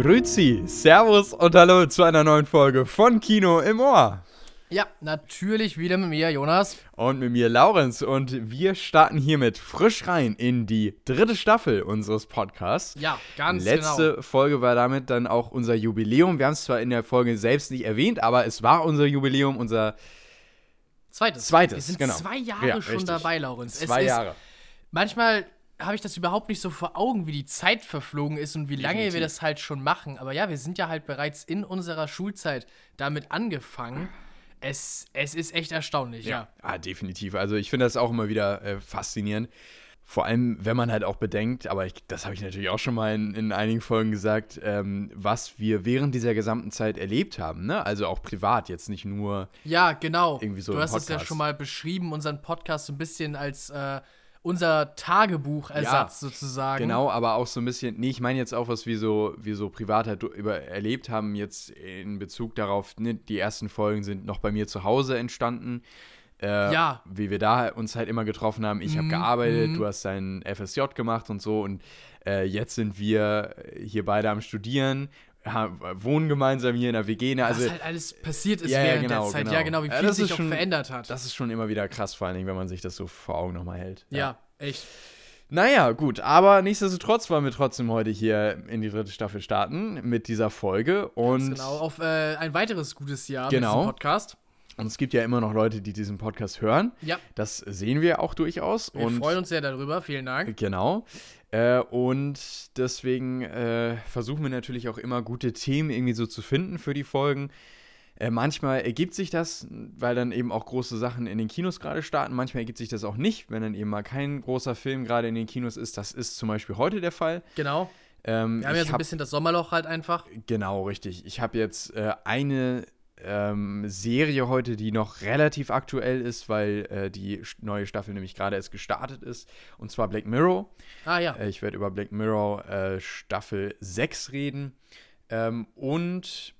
Grüezi, Servus und Hallo zu einer neuen Folge von Kino im Ohr. Ja, natürlich wieder mit mir, Jonas. Und mit mir, Laurenz. Und wir starten hiermit frisch rein in die dritte Staffel unseres Podcasts. Ja, ganz Letzte genau. Folge war damit dann auch unser Jubiläum. Wir haben es zwar in der Folge selbst nicht erwähnt, aber es war unser Jubiläum, unser Zweites. Zweites, Wir sind genau. zwei Jahre Ja, schon richtig. dabei, Laurens. zwei Jahre. Manchmal habe ich das überhaupt nicht so vor Augen, wie die Zeit verflogen ist und wie lange wir Definitiv. das halt schon machen. Aber ja, wir sind ja halt bereits in unserer Schulzeit damit angefangen. Es, es ist echt erstaunlich, ja. Ah, definitiv. Also ich finde das auch immer wieder äh, faszinierend. Vor allem, wenn man halt auch bedenkt, aber ich, das habe ich natürlich auch schon mal in, in einigen Folgen gesagt, ähm, was wir während dieser gesamten Zeit erlebt haben. Ne? Also auch privat, jetzt nicht nur. Ja, genau. Irgendwie so du hast es ja Podcast. schon mal beschrieben, unseren Podcast so ein bisschen als äh, unser Tagebuchersatz sozusagen. Genau, aber auch so ein bisschen, nee, ich meine jetzt auch, was wir so, wir so privat halt über, erlebt haben, jetzt in Bezug darauf, ne, die ersten Folgen sind noch bei mir zu Hause entstanden. Äh, Ja. Wie wir da uns halt immer getroffen haben. Ich habe gearbeitet, du hast dein FSJ gemacht und so und äh, jetzt sind wir hier beide am Studieren, wohnen gemeinsam hier in der WG. Ne? Also, was halt alles passiert ist Ja, ja, während genau, der Zeit. genau. Ja, genau, wie Ja, viel das sich ist auch schon- verändert hat. das ist schon immer wieder krass, vor allen Dingen, wenn man sich das so vor Augen nochmal hält. ja, echt. Naja, gut, aber nichtsdestotrotz wollen wir trotzdem heute hier in die dritte Staffel starten mit dieser Folge. Und, Genau, auf äh, ein weiteres gutes Jahr Genau. mit diesem Podcast. und es gibt ja immer noch Leute, die diesen Podcast hören. Ja, Das sehen wir auch durchaus. wir und freuen uns sehr darüber. Vielen Dank. Genau. Äh, und deswegen äh, versuchen wir natürlich auch immer gute Themen irgendwie so zu finden für die Folgen. Äh, manchmal ergibt sich das, weil dann eben auch große Sachen in den Kinos gerade starten. Manchmal ergibt sich das auch nicht, wenn dann eben mal kein großer Film gerade in den Kinos ist. Das ist zum Beispiel heute der Fall. Genau. Ähm, Wir haben ja so ein bisschen das Sommerloch halt einfach. Genau, richtig. Ich habe jetzt äh, eine ähm, Serie heute, die noch relativ aktuell ist, weil äh, die neue Staffel nämlich gerade erst gestartet ist. Und zwar Black Mirror. Ah ja. Äh, ich werde über Black Mirror äh, Staffel 6 reden. Ähm, und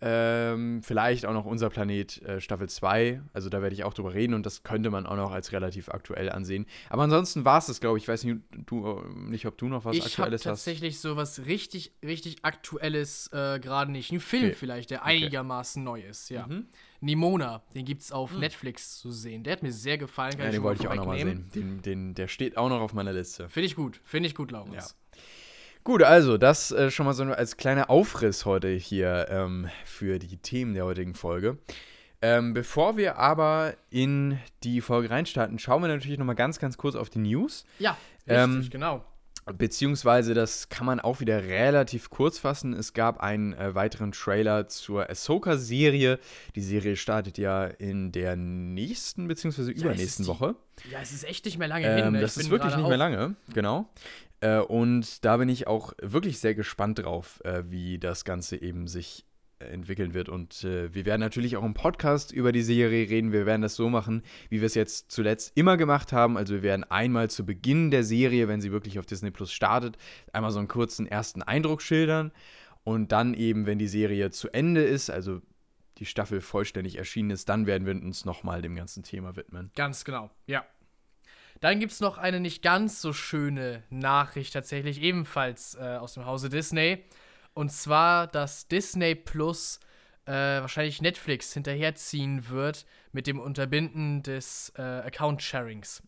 ähm, vielleicht auch noch Unser Planet äh, Staffel 2. Also da werde ich auch drüber reden und das könnte man auch noch als relativ aktuell ansehen. Aber ansonsten war es das, glaube ich. Ich weiß nicht, du, äh, nicht, ob du noch was ich habe Aktuelles hast. tatsächlich so was richtig, richtig Aktuelles äh, gerade nicht. Ein Film Okay. vielleicht, der einigermaßen neu ist, ja. Mhm. Nimona, den gibt es auf Netflix zu sehen. Der hat mir sehr gefallen. Kann Ja, ich den wollte ich auch noch mal sehen. Den, den, der steht auch noch auf meiner Liste. Finde ich gut. Finde ich gut, Laurens. Ja. Gut, also das äh, schon mal so als kleiner Aufriss heute hier ähm, für die Themen der heutigen Folge. Ähm, bevor wir aber in die Folge reinstarten, schauen wir natürlich noch mal ganz, ganz kurz auf die News. Ja, richtig, Ähm, genau. Beziehungsweise, das kann man auch wieder relativ kurz fassen. Es gab einen äh, weiteren Trailer zur Ahsoka-Serie. Die Serie startet ja in der nächsten, beziehungsweise übernächsten die- Woche. Ja, es ist echt nicht mehr lange hin. Ähm, ne? das ist wirklich nicht mehr auch- lange, genau. Äh, und da bin ich auch wirklich sehr gespannt drauf, äh, wie das Ganze eben sich äh, entwickeln wird. Und äh, wir werden natürlich auch im Podcast über die Serie reden. Wir werden das so machen, wie wir es jetzt zuletzt immer gemacht haben. Also wir werden einmal zu Beginn der Serie, wenn sie wirklich auf Disney Plus startet, einmal so einen kurzen ersten Eindruck schildern. Und dann eben, wenn die Serie zu Ende ist, also die Staffel vollständig erschienen ist, dann werden wir uns nochmal dem ganzen Thema widmen. Ganz genau, ja. Dann gibt es noch eine nicht ganz so schöne Nachricht tatsächlich, ebenfalls äh, aus dem Hause Disney. Und zwar, dass Disney Plus äh, wahrscheinlich Netflix hinterherziehen wird mit dem Unterbinden des äh, Account-Sharings.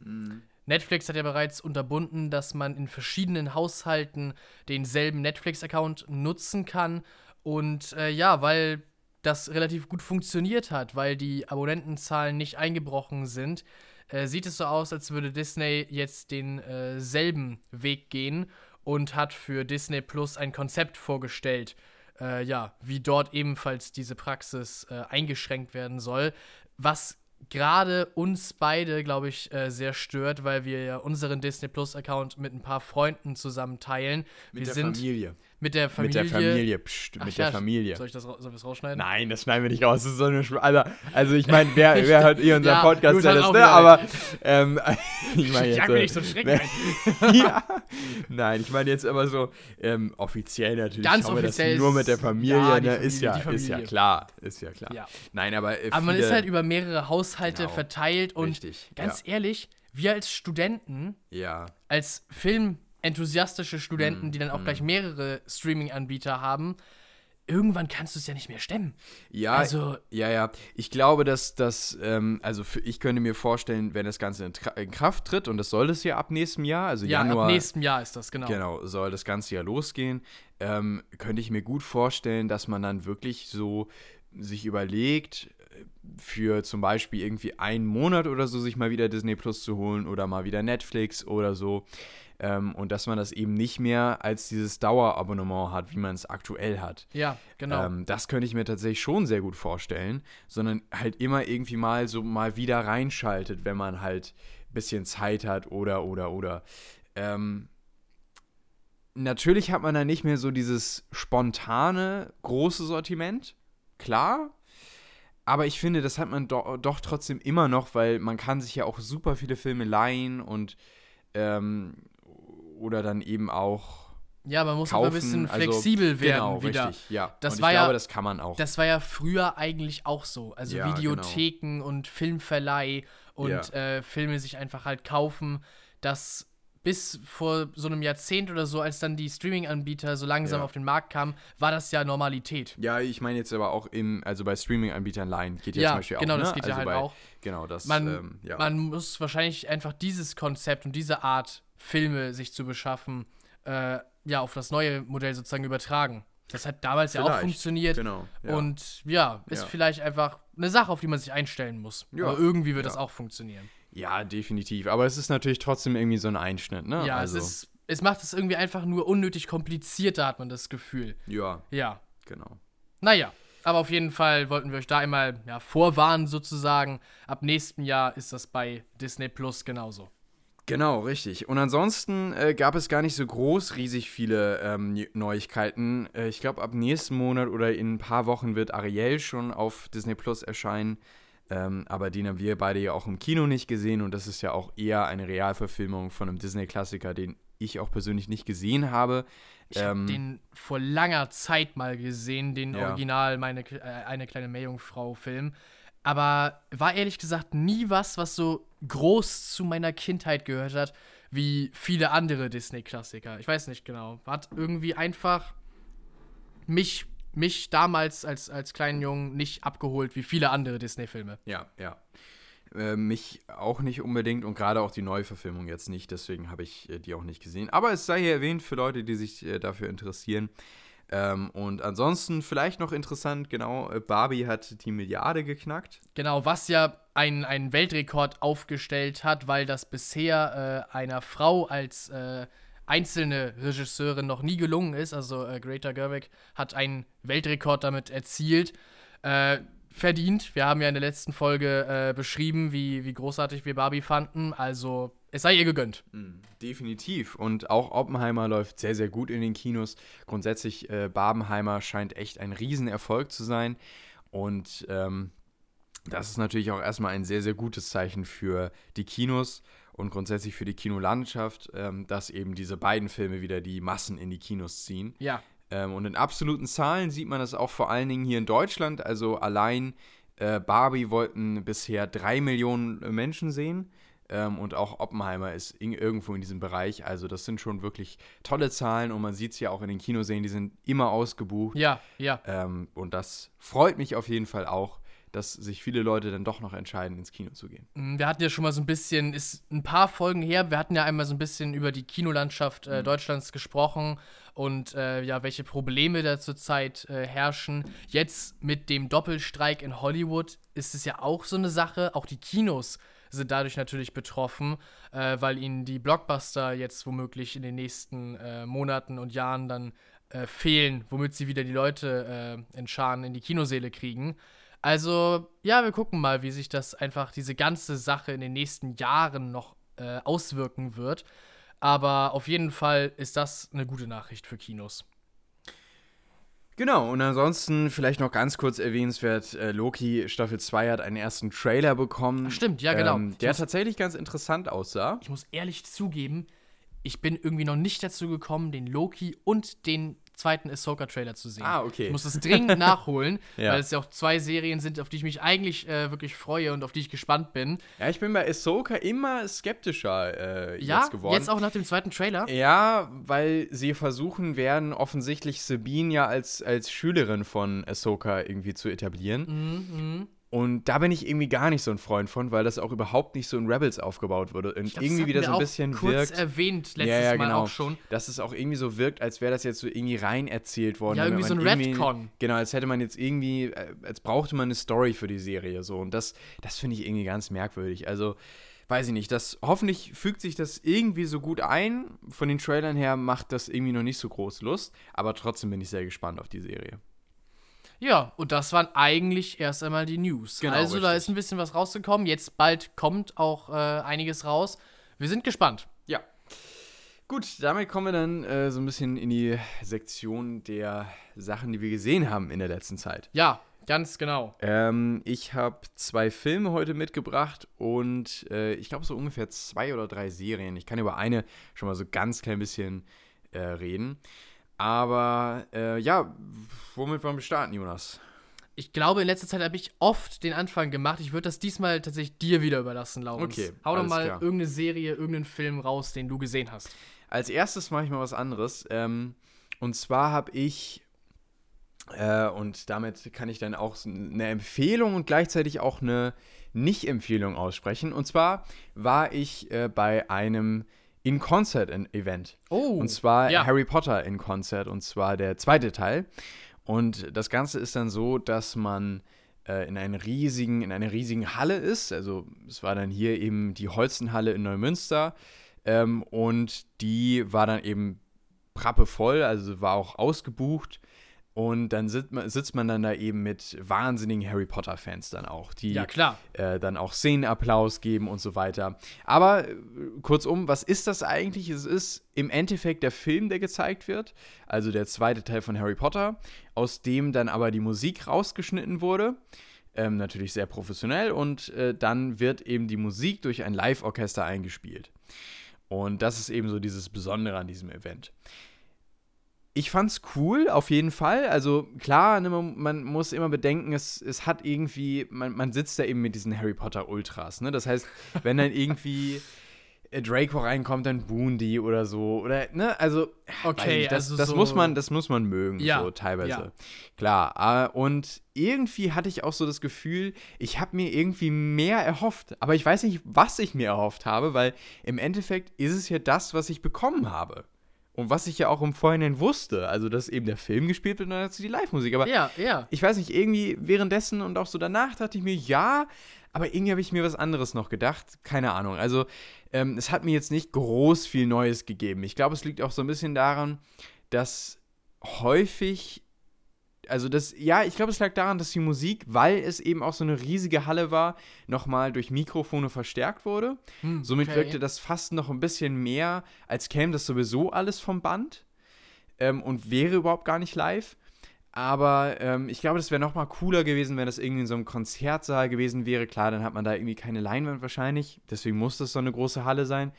Netflix hat ja bereits unterbunden, dass man in verschiedenen Haushalten denselben Netflix-Account nutzen kann. Und äh, ja, weil das relativ gut funktioniert hat, weil die Abonnentenzahlen nicht eingebrochen sind, äh, sieht es so aus, als würde Disney jetzt denselben äh, Weg gehen und hat für Disney Plus ein Konzept vorgestellt, äh, ja, wie dort ebenfalls diese Praxis äh, eingeschränkt werden soll, was gerade uns beide, glaube ich, äh, sehr stört, weil wir ja unseren Disney Plus Account mit ein paar Freunden zusammen teilen. wir sind Familie. Mit der Familie. Mit der Familie, Psst, Ach mit ja, der Familie. Soll ich das sollen wir rausschneiden? Nein, das schneiden wir nicht raus. Das ist so eine Sch Alter, also ich meine, wer, wer hört eh unseren Ja, Podcast, der das, ne? Aber ähm, ich meine jetzt. Jag mir nicht so Schrecken ja, nein, ich meine jetzt immer so ähm, offiziell natürlich. Ganz offiziell das nur ist- mit der Familie, ja, ne? ist Familie, ja, die ist ja klar, ist ja klar. Ja. Nein, aber äh, Aber man ist halt über mehrere Haushalte Genau. verteilt und Richtig, ganz ja. ehrlich, wir als Studenten, ja, als enthusiastische Studenten, Mm, die dann auch gleich mehrere Streaming-Anbieter haben, irgendwann kannst du es ja nicht mehr stemmen. Ja, Also, ja, ja. Ich glaube, dass das, ähm, also für, ich könnte mir vorstellen, wenn das Ganze in, in Kraft tritt, und das soll es ja ab nächstem Jahr, also ja, Januar. ab nächstem Jahr ist das, genau. Genau, soll das ganze Jahr losgehen. Ähm, könnte ich mir gut vorstellen, dass man dann wirklich so sich überlegt, für zum Beispiel irgendwie einen Monat oder so sich mal wieder Disney Plus zu holen oder mal wieder Netflix oder so. Ähm, und dass man das eben nicht mehr als dieses Dauerabonnement hat, wie man es aktuell hat. Ja, genau. Ähm, das könnte ich mir tatsächlich schon sehr gut vorstellen, sondern halt immer irgendwie mal so mal wieder reinschaltet, wenn man halt ein bisschen Zeit hat oder, oder, oder. Ähm, natürlich hat man dann nicht mehr so dieses spontane, große Sortiment, klar. Aber ich finde, das hat man do doch trotzdem immer noch, weil man kann sich ja auch super viele Filme leihen und ähm, oder dann eben auch ja, man muss kaufen. aber ein bisschen also, flexibel werden genau, wieder. Richtig, ja. Das und war ich ja- glaube, das kann man auch. Das war ja früher eigentlich auch so. Also Ja, genau. Videotheken und Filmverleih und Ja. äh, Filme sich einfach halt kaufen. Das bis vor so einem Jahrzehnt oder so, als dann die Streaming-Anbieter so langsam Ja. auf den Markt kamen, war das ja Normalität. ja, ich meine jetzt aber auch im, also bei Streaming-Anbietern leihen geht ja, Ja, zum Beispiel genau, auch. das ne? geht also ja halt bei, auch. Genau, das, Man, ähm, ja. man muss wahrscheinlich einfach dieses Konzept und diese Art, Filme sich zu beschaffen, äh, ja, auf das neue Modell sozusagen übertragen. Das hat damals ja auch Vielleicht, funktioniert. genau. Ja. Und ja, ist Ja. vielleicht einfach eine Sache, auf die man sich einstellen muss. Ja, Aber irgendwie wird das auch funktionieren. ja, definitiv. Aber es ist natürlich trotzdem irgendwie so ein Einschnitt, ne? Ja, also, es ist, es macht es irgendwie einfach nur unnötig komplizierter, hat man das Gefühl. Ja, Ja. genau. Naja, aber auf jeden Fall wollten wir euch da einmal ja, vorwarnen sozusagen. Ab nächstem Jahr ist das bei Disney Plus genauso. Genau, richtig. Und ansonsten äh, gab es gar nicht so groß riesig viele ähm, Neu- Neuigkeiten. Äh, ich glaube, ab nächsten Monat oder in ein paar Wochen wird Ariel schon auf Disney Plus erscheinen. Ähm, aber den haben wir beide ja auch im Kino nicht gesehen und das ist ja auch eher eine Realverfilmung von einem Disney-Klassiker, den ich auch persönlich nicht gesehen habe. Ich habe Ähm, den vor langer Zeit mal gesehen, den Ja. Original meine, äh, Eine kleine Meerjungfrau-Film. Aber war ehrlich gesagt nie was, was so groß zu meiner Kindheit gehört hat, wie viele andere Disney-Klassiker. Ich weiß nicht genau. Hat irgendwie einfach mich, mich damals als, als kleinen Jungen nicht abgeholt wie viele andere Disney-Filme. Ja, ja. Äh, mich auch nicht unbedingt und gerade auch die Neuverfilmung jetzt nicht, deswegen habe ich äh, die auch nicht gesehen. Aber es sei hier erwähnt für Leute, die sich äh, dafür interessieren. Ähm, und ansonsten vielleicht noch interessant, genau, äh, Barbie hat die Milliarde geknackt. Genau, was ja einen, einen Weltrekord aufgestellt hat, weil das bisher äh, einer Frau als äh, einzelne Regisseurin noch nie gelungen ist. Also äh, Greta Gerwig hat einen Weltrekord damit erzielt. Äh, verdient. Wir haben ja in der letzten Folge äh, beschrieben, wie, wie großartig wir Barbie fanden. Also es sei ihr gegönnt. Mhm, definitiv. Und auch Oppenheimer läuft sehr, sehr gut in den Kinos. Grundsätzlich, äh, Barbenheimer scheint echt ein Riesenerfolg zu sein. Und ähm, das ist natürlich auch erstmal ein sehr, sehr gutes Zeichen für die Kinos und grundsätzlich für die Kinolandschaft, ähm, dass eben diese beiden Filme wieder die Massen in die Kinos ziehen. Ja, Ähm, und in absoluten Zahlen sieht man das auch vor allen Dingen hier in Deutschland. Also allein äh, Barbie wollten bisher drei Millionen äh, Menschen sehen. Ähm, und auch Oppenheimer ist in, irgendwo in diesem Bereich. Also das sind schon wirklich tolle Zahlen. Und man sieht es ja auch in den Kinoseen, die sind immer ausgebucht. ja, ja. Ähm, und das freut mich auf jeden Fall auch, dass sich viele Leute dann doch noch entscheiden, ins Kino zu gehen. Mm, Wir hatten ja schon mal so ein bisschen, ist ein paar Folgen her, wir hatten ja einmal so ein bisschen über die Kinolandschaft äh, Deutschlands gesprochen und äh, ja, welche Probleme da zurzeit äh, herrschen. Jetzt mit dem Doppelstreik in Hollywood ist es ja auch so eine Sache. Auch die Kinos sind dadurch natürlich betroffen, äh, weil ihnen die Blockbuster jetzt womöglich in den nächsten äh, Monaten und Jahren dann äh, fehlen, womit sie wieder die Leute in Scharen in die Kinoseele kriegen. Also, ja, wir gucken mal, wie sich das einfach, diese ganze Sache in den nächsten Jahren noch äh, auswirken wird. Aber auf jeden Fall ist das eine gute Nachricht für Kinos. Genau, und ansonsten vielleicht noch ganz kurz erwähnenswert, äh, Loki Staffel 2 hat einen ersten Trailer bekommen. Ach, stimmt, ja, genau. Ähm, der muss- tatsächlich ganz interessant aussah. Ich muss ehrlich zugeben, ich bin irgendwie noch nicht dazu gekommen, den Loki und den zweiten Ahsoka-Trailer zu sehen. Ah, okay. Ich muss das dringend nachholen, Ja. weil es ja auch zwei Serien sind, auf die ich mich eigentlich äh, wirklich freue und auf die ich gespannt bin. Ja, ich bin bei Ahsoka immer skeptischer äh, Ja, jetzt geworden. jetzt auch nach dem zweiten Trailer. Ja, weil sie versuchen werden, offensichtlich Sabine ja als, als Schülerin von Ahsoka irgendwie zu etablieren. Mhm, Und da bin ich irgendwie gar nicht so ein Freund von, weil das auch überhaupt nicht so in Rebels aufgebaut wurde. Und glaub, irgendwie wieder so ein bisschen kurz wirkt. erwähnt letztes ja, ja, Mal genau. auch schon. Dass es auch irgendwie so wirkt, als wäre das jetzt so irgendwie rein erzählt worden. Ja, irgendwie so ein Retcon. Genau, als hätte man jetzt irgendwie, äh, als brauchte man eine Story für die Serie so. Und das, das finde ich irgendwie ganz merkwürdig. Also, weiß ich nicht, das, hoffentlich fügt sich das irgendwie so gut ein. Von den Trailern her macht das irgendwie noch nicht so groß Lust. Aber trotzdem bin ich sehr gespannt auf die Serie. Ja, und das waren eigentlich erst einmal die News. Genau, also da richtig. ist ein bisschen was rausgekommen. Jetzt bald kommt auch äh, einiges raus. Wir sind gespannt. Ja. Gut, damit kommen wir dann äh, so ein bisschen in die Sektion der Sachen, die wir gesehen haben in der letzten Zeit. Ja, ganz genau. Ähm, ich habe zwei Filme heute mitgebracht und äh, ich glaube so ungefähr zwei oder drei Serien. Ich kann über eine schon mal so ganz klein bisschen äh, reden. Aber äh, ja, womit wollen wir starten, Jonas? Ich glaube, in letzter Zeit habe ich oft den Anfang gemacht. Ich würde das diesmal tatsächlich dir wieder überlassen, Laurens. Okay, Hau doch mal klar. irgendeine Serie, irgendeinen Film raus, den du gesehen hast. Als erstes mache ich mal was anderes. Ähm, und zwar habe ich, äh, und damit kann ich dann auch eine Empfehlung und gleichzeitig auch eine Nicht-Empfehlung aussprechen. Und zwar war ich äh, bei einem In-Concert-Event. Oh, Und zwar ja. Harry Potter in Konzert und zwar der zweite Teil. Und das Ganze ist dann so, dass man äh, in, einen riesigen, in einer riesigen Halle ist. Also es war dann hier eben die Holzenhalle in Neumünster. Ähm, und die war dann eben prappevoll, also war auch ausgebucht. Und dann sitzt man, sitzt man dann da eben mit wahnsinnigen Harry Potter-Fans dann auch, die Ja, äh, dann auch Szenenapplaus geben und so weiter. Aber äh, kurzum, was ist das eigentlich? Es ist im Endeffekt der Film, der gezeigt wird, also der zweite Teil von Harry Potter, aus dem dann aber die Musik rausgeschnitten wurde. Ähm, natürlich sehr professionell und äh, dann wird eben die Musik durch ein Live-Orchester eingespielt. Und das ist eben so dieses Besondere an diesem Event. Ich fand's cool, auf jeden Fall. Also klar, ne, man, muss immer bedenken, es, es hat irgendwie, man, man sitzt da eben mit diesen Harry Potter Ultras, ne? Das heißt, wenn dann irgendwie Draco reinkommt, dann buhen die oder so. Oder, ne, also, Okay, nicht, das, also das so- muss man, das muss man mögen, Ja, so teilweise. ja. Klar. Äh, und irgendwie hatte ich auch so das Gefühl, ich habe mir irgendwie mehr erhofft. Aber ich weiß nicht, was ich mir erhofft habe, weil im Endeffekt ist es ja das, was ich bekommen habe. Und was ich ja auch im Vorhinein wusste. Also, dass eben der Film gespielt wird und dann dazu die Live-Musik. Aber Ja, ja. ich weiß nicht, irgendwie währenddessen und auch so danach dachte ich mir, ja, aber irgendwie habe ich mir was anderes noch gedacht. Keine Ahnung. Also, ähm, es hat mir jetzt nicht groß viel Neues gegeben. Ich glaube, es liegt auch so ein bisschen daran, dass häufig, also das, ja, ich glaube, es lag daran, dass die Musik, weil es eben auch so eine riesige Halle war, nochmal durch Mikrofone verstärkt wurde. Hm, Somit okay. wirkte das fast noch ein bisschen mehr, als käme das sowieso alles vom Band ähm, und wäre überhaupt gar nicht live. Aber ähm, ich glaube, das wäre noch mal cooler gewesen, wenn das irgendwie in so einem Konzertsaal gewesen wäre. Klar, dann hat man da irgendwie keine Leinwand wahrscheinlich. Deswegen muss das so eine große Halle sein.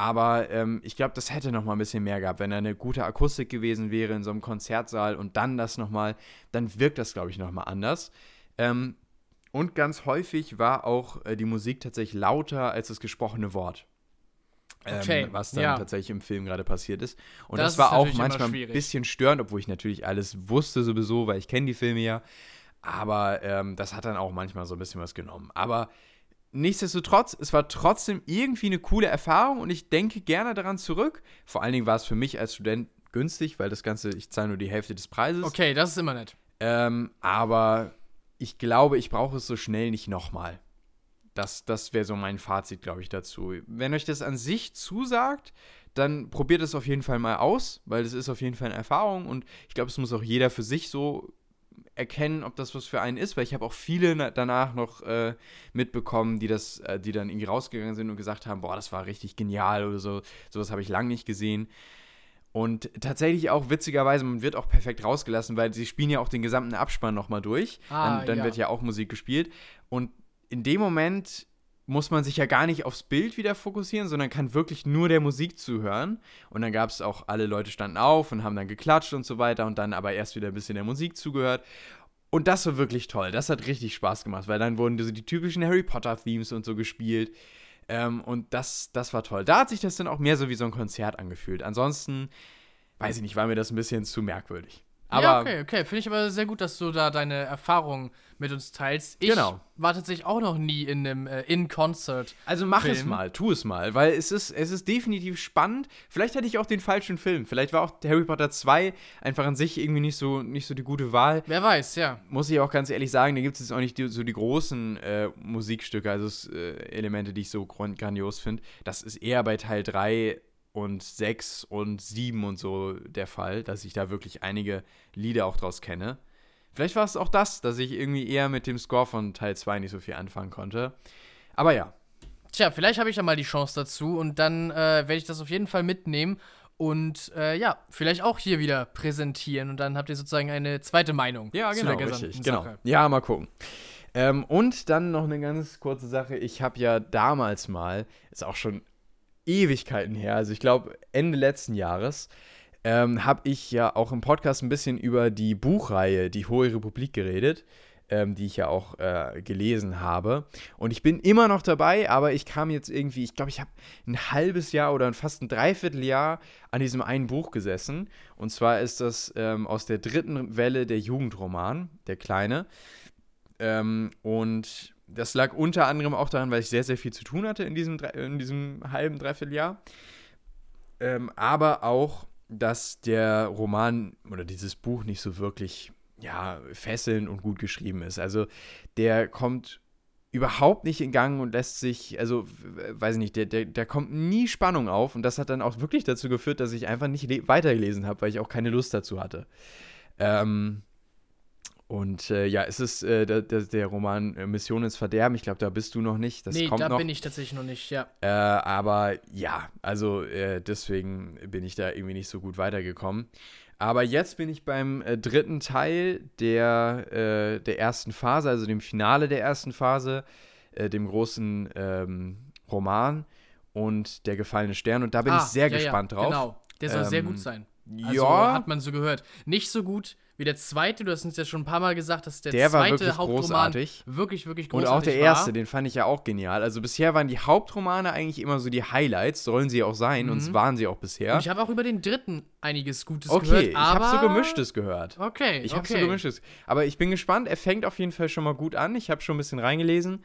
Aber ähm, ich glaube, das hätte noch mal ein bisschen mehr gehabt, wenn da eine gute Akustik gewesen wäre in so einem Konzertsaal und dann das noch mal, dann wirkt das, glaube ich, noch mal anders. Ähm, und ganz häufig war auch äh, die Musik tatsächlich lauter als das gesprochene Wort. Ähm, Okay, was dann ja. tatsächlich im Film gerade passiert ist. Und Das das, war auch manchmal ein bisschen störend, obwohl ich natürlich alles wusste sowieso, weil ich kenne die Filme ja. Aber ähm, das hat dann auch manchmal so ein bisschen was genommen. Aber nichtsdestotrotz, es war trotzdem irgendwie eine coole Erfahrung und ich denke gerne daran zurück. Vor allen Dingen war es für mich als Student günstig, weil das Ganze, ich zahle nur die Hälfte des Preises. Okay, das ist immer nett. Ähm, aber ich glaube, ich brauche es so schnell nicht nochmal. Das, das wäre so mein Fazit, glaube ich, dazu. Wenn euch das an sich zusagt, dann probiert es auf jeden Fall mal aus, weil das ist auf jeden Fall eine Erfahrung und ich glaube, es muss auch jeder für sich so erkennen, ob das was für einen ist, weil ich habe auch viele na- danach noch äh, mitbekommen, die das, äh, die dann irgendwie rausgegangen sind und gesagt haben, boah, das war richtig genial oder so. Sowas habe ich lange nicht gesehen. Und tatsächlich auch witzigerweise, man wird auch perfekt rausgelassen, weil sie spielen ja auch den gesamten Abspann nochmal durch. Ah, dann dann ja. wird ja auch Musik gespielt. Und in dem Moment muss man sich ja gar nicht aufs Bild wieder fokussieren, sondern kann wirklich nur der Musik zuhören. Und dann gab es auch, alle Leute standen auf und haben dann geklatscht und so weiter und dann aber erst wieder ein bisschen der Musik zugehört. Und das war wirklich toll. Das hat richtig Spaß gemacht, weil dann wurden so die typischen Harry Potter-Themes und so gespielt. Ähm, und das, das war toll. Da hat sich das dann auch mehr so wie so ein Konzert angefühlt. Ansonsten, weiß ich nicht, war mir das ein bisschen zu merkwürdig. Aber ja, okay, okay. Finde ich aber sehr gut, dass du da deine Erfahrungen mit uns teilst. Ich Genau. war tatsächlich auch noch nie in einem äh, In-Concert. Also mach es Film. mal, tu es mal, weil es ist, es ist definitiv spannend. Vielleicht hatte ich auch den falschen Film. Vielleicht war auch Harry Potter 2 einfach an sich irgendwie nicht so, nicht so die gute Wahl. Wer weiß, ja. Muss ich auch ganz ehrlich sagen, da gibt es jetzt auch nicht die, so die großen äh, Musikstücke, also äh, Elemente, die ich so gran- grandios finde. Das ist eher bei Teil 3 und 6 und 7 und so der Fall, dass ich da wirklich einige Lieder auch draus kenne. Vielleicht war es auch das, dass ich irgendwie eher mit dem Score von Teil 2 nicht so viel anfangen konnte. Aber ja, Tja, vielleicht habe ich ja mal die Chance dazu und dann äh, werde ich das auf jeden Fall mitnehmen und äh, ja, vielleicht auch hier wieder präsentieren und dann habt ihr sozusagen eine zweite Meinung Ja, zu genau, der gesamten richtig. Genau. Sache. Ja, mal gucken. Ähm, und dann noch eine ganz kurze Sache. Ich habe ja damals mal, ist auch schon Ewigkeiten her, also ich glaube Ende letzten Jahres, ähm, habe ich ja auch im Podcast ein bisschen über die Buchreihe Die Hohe Republik geredet, ähm, die ich ja auch äh, gelesen habe. Und ich bin immer noch dabei, aber ich kam jetzt irgendwie, ich glaube, ich habe ein halbes Jahr oder fast ein Dreivierteljahr an diesem einen Buch gesessen. Und zwar ist das ähm, aus der dritten Welle der Jugendroman, der kleine. Ähm, und das lag unter anderem auch daran, weil ich sehr, sehr viel zu tun hatte in diesem, in diesem halben, Dreivierteljahr. Ähm, aber auch, dass der Roman oder dieses Buch nicht so wirklich ja, fesselnd und gut geschrieben ist. Also der kommt überhaupt nicht in Gang und lässt sich, also weiß ich nicht, der, der, der kommt nie Spannung auf und das hat dann auch wirklich dazu geführt, dass ich einfach nicht le- weitergelesen habe, weil ich auch keine Lust dazu hatte. Ähm, und äh, ja, es ist äh, der, der, Roman äh, Mission ins Verderben. Ich glaube, da bist du noch nicht. Das nee, kommt da noch. bin ich tatsächlich noch nicht, ja. Äh, aber ja, also äh, deswegen bin ich da irgendwie nicht so gut weitergekommen. Aber jetzt bin ich beim äh, dritten Teil der, der ersten Phase, also dem Finale der ersten Phase, dem großen ähm, Roman und der gefallene Stern. Und da bin Ah, ich sehr ja, gespannt ja, drauf. Genau, der soll sehr Ähm, gut sein. Also ja, hat man so gehört. Nicht so gut wie der zweite, du hast uns ja schon ein paar Mal gesagt, dass der, Der war zweite wirklich Hauptroman großartig. wirklich, wirklich und großartig auch der war. erste, den fand ich ja auch genial. Also bisher waren die Hauptromane eigentlich immer so die Highlights, sollen sie auch sein, und es waren sie auch bisher. Und ich habe auch über den dritten einiges Gutes Okay, gehört, ich aber... habe so gemischtes gehört. Okay, Ich habe okay. so gemischtes. Aber ich bin gespannt. Er fängt auf jeden Fall schon mal gut an. Ich habe schon ein bisschen reingelesen.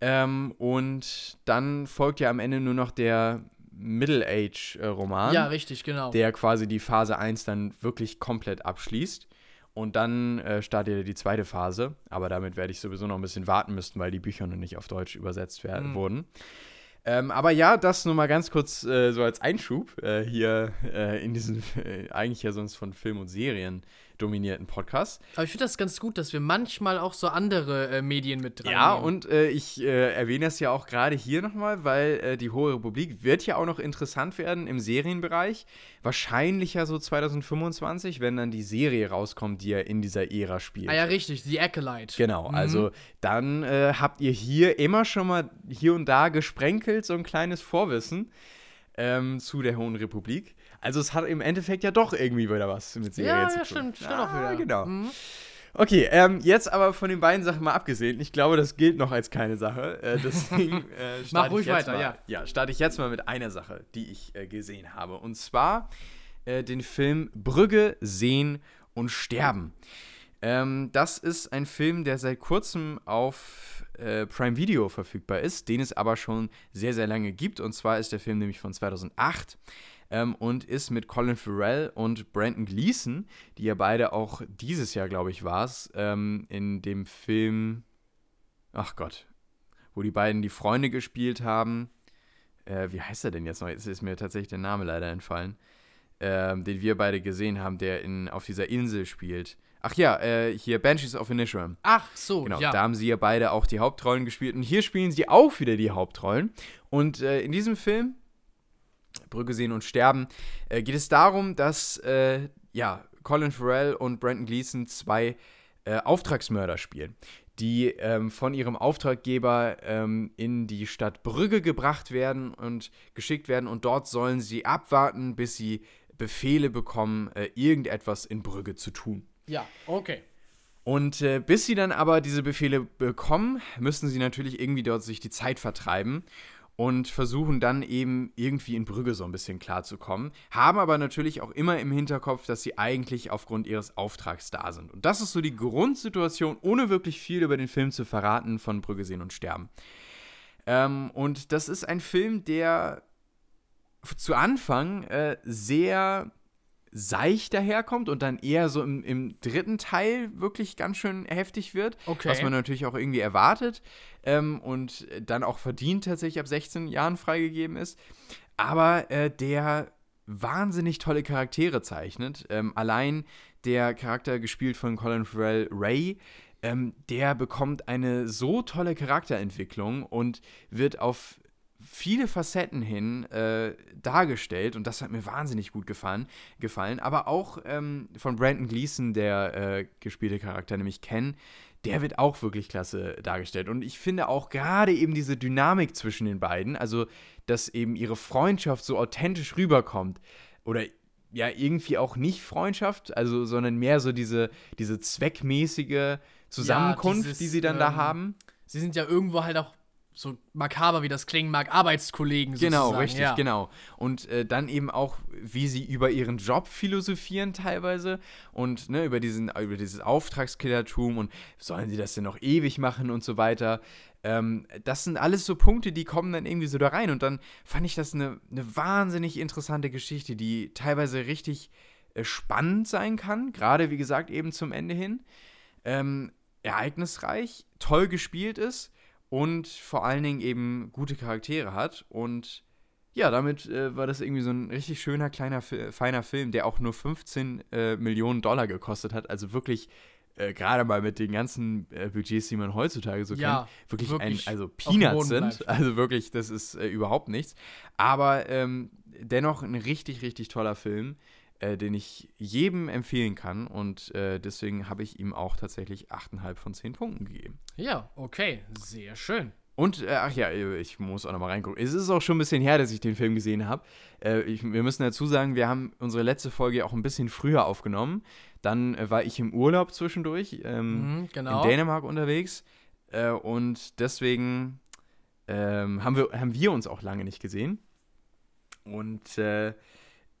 Ähm, und dann folgt ja am Ende nur noch der Middle-Age-Roman, Ja, richtig, genau. der quasi die Phase 1 dann wirklich komplett abschließt. Und dann äh, startet ja die zweite Phase. Aber damit werde ich sowieso noch ein bisschen warten müssen, weil die Bücher noch nicht auf Deutsch übersetzt werden, Mhm. wurden. Ähm, aber ja, das nur mal ganz kurz äh, so als Einschub äh, hier äh, in diesem äh, eigentlich ja sonst von Film und Serien dominierten Podcast. aber ich finde das ganz gut, dass wir manchmal auch so andere äh, Medien mit dran Ja, und äh, ich äh, erwähne das ja auch gerade hier nochmal, weil äh, die Hohe Republik wird ja auch noch interessant werden im Serienbereich. Wahrscheinlich ja so 2025, wenn dann die Serie rauskommt, die ja in dieser Ära spielt. Ah ja, richtig, The Acolyte. Genau, Mhm. also dann äh, habt ihr hier immer schon mal hier und da gesprenkelt so ein kleines Vorwissen ähm, zu der Hohen Republik. Also es hat im Endeffekt ja doch irgendwie wieder was mit Serien Ja, zu ja, tun. stimmt, stimmt ah, auch wieder. Genau. Mhm. Okay, ähm, jetzt aber von den beiden Sachen mal abgesehen. Ich glaube, das gilt noch als keine Sache. Äh, deswegen äh, Mach ruhig weiter, mal, ja. Ja, starte ich jetzt mal mit einer Sache, die ich äh, gesehen habe. Und zwar äh, den Film Brügge, Sehen und Sterben. Ähm, das ist ein Film, der seit kurzem auf äh, Prime Video verfügbar ist, den es aber schon sehr, sehr lange gibt. Und zwar ist der Film nämlich von 2008 ähm, und ist mit Colin Farrell und Brandon Gleeson, die ja beide auch dieses Jahr, glaube ich, war es, ähm, in dem Film, ach Gott, wo die beiden die Freunde gespielt haben. Äh, wie heißt er denn jetzt noch? Jetzt ist mir tatsächlich der Name leider entfallen. Ähm, den wir beide gesehen haben, der in, auf dieser Insel spielt. Ach ja, äh, hier Banshees of Inisherin. Ach so, Genau, ja. da haben sie ja beide auch die Hauptrollen gespielt. Und hier spielen sie auch wieder die Hauptrollen. Und äh, in diesem Film, Brücke sehen und sterben, äh, geht es darum, dass äh, ja, Colin Farrell und Brandon Gleeson zwei äh, Auftragsmörder spielen, die ähm, von ihrem Auftraggeber ähm, in die Stadt Brügge gebracht werden und geschickt werden und dort sollen sie abwarten, bis sie Befehle bekommen, äh, irgendetwas in Brügge zu tun. Ja, okay. Und äh, bis sie dann aber diese Befehle bekommen, müssen sie natürlich irgendwie dort sich die Zeit vertreiben und versuchen dann eben irgendwie in Brügge so ein bisschen klarzukommen, haben aber natürlich auch immer im Hinterkopf, dass sie eigentlich aufgrund ihres Auftrags da sind. Und das ist so die Grundsituation, ohne wirklich viel über den Film zu verraten, von Brügge sehen und sterben. Ähm, und das ist ein Film, der zu Anfang äh, sehr seicht daherkommt und dann eher so im, im, dritten Teil wirklich ganz schön heftig wird. Okay. Was man natürlich auch irgendwie erwartet ähm, und dann auch verdient tatsächlich ab 16 Jahren freigegeben ist. Aber äh, der wahnsinnig tolle Charaktere zeichnet. Ähm, allein der Charakter gespielt von Colin Farrell Ray, ähm, der bekommt eine so tolle Charakterentwicklung und wird auf viele Facetten hin äh, dargestellt und das hat mir wahnsinnig gut gefallen. gefallen. Aber auch ähm, von Brandon Gleason, der äh, gespielte Charakter, nämlich Ken, der wird auch wirklich klasse dargestellt. Und ich finde auch gerade eben diese Dynamik zwischen den beiden, also dass eben ihre Freundschaft so authentisch rüberkommt oder ja irgendwie auch nicht Freundschaft, also sondern mehr so diese, diese zweckmäßige Zusammenkunft, ja, dieses, die sie dann ähm, da haben. Sie sind ja irgendwo halt auch so makaber wie das klingen mag, Arbeitskollegen sozusagen. Genau, richtig, ja. genau. Und äh, dann eben auch, wie sie über ihren Job philosophieren teilweise und ne, über, diesen, über dieses Auftragskillertum und sollen sie das denn noch ewig machen und so weiter. Ähm, das sind alles so Punkte, die kommen dann irgendwie so da rein. Und dann fand ich das eine, eine wahnsinnig interessante Geschichte, die teilweise richtig äh, spannend sein kann, gerade wie gesagt eben zum Ende hin. Ähm, ereignisreich, toll gespielt ist und vor allen Dingen eben gute Charaktere hat. Und ja, damit äh, war das irgendwie so ein richtig schöner, kleiner, feiner Film, der auch nur 15 äh, Millionen Dollar gekostet hat. Also wirklich, äh, gerade mal mit den ganzen äh, Budgets, die man heutzutage so ja, kennt, wirklich, wirklich ein, also Peanuts sind. Also wirklich, das ist äh, überhaupt nichts. Aber ähm, dennoch ein richtig, richtig toller Film äh, den ich jedem empfehlen kann. Und äh, deswegen habe ich ihm auch tatsächlich 8,5 von 10 Punkten gegeben. Ja, okay, sehr schön. Und, äh, ach ja, ich muss auch noch mal reingucken. Es ist auch schon ein bisschen her, dass ich den Film gesehen habe. Äh, wir müssen dazu sagen, wir haben unsere letzte Folge auch ein bisschen früher aufgenommen. Dann äh, war ich im Urlaub zwischendurch, ähm, mhm, genau. in Dänemark unterwegs. Äh, und deswegen ähm, haben, wir, haben wir uns auch lange nicht gesehen. Und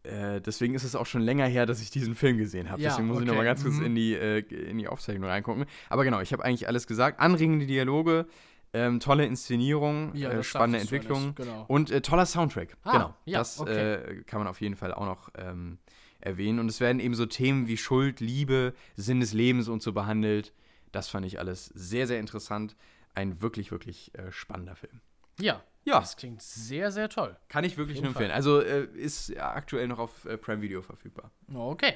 äh, deswegen ist es auch schon länger her, dass ich diesen Film gesehen habe. Ja, deswegen muss okay. ich noch mal ganz kurz mhm. in, die, äh, in die Aufzeichnung reingucken. Aber genau, ich habe eigentlich alles gesagt. Anregende Dialoge, ähm, tolle Inszenierung, ja, äh, spannende Entwicklung genau. und äh, toller Soundtrack. Ah, genau, ja, das okay. Äh, kann man auf jeden Fall auch noch ähm, erwähnen. Und es werden eben so Themen wie Schuld, Liebe, Sinn des Lebens und so behandelt. Das fand ich alles sehr, sehr interessant. Ein wirklich, wirklich spannender Film. Ja, ja. Das klingt sehr, sehr toll. Kann ich wirklich nur empfehlen. Also äh, ist aktuell noch auf äh, Prime Video verfügbar. Okay.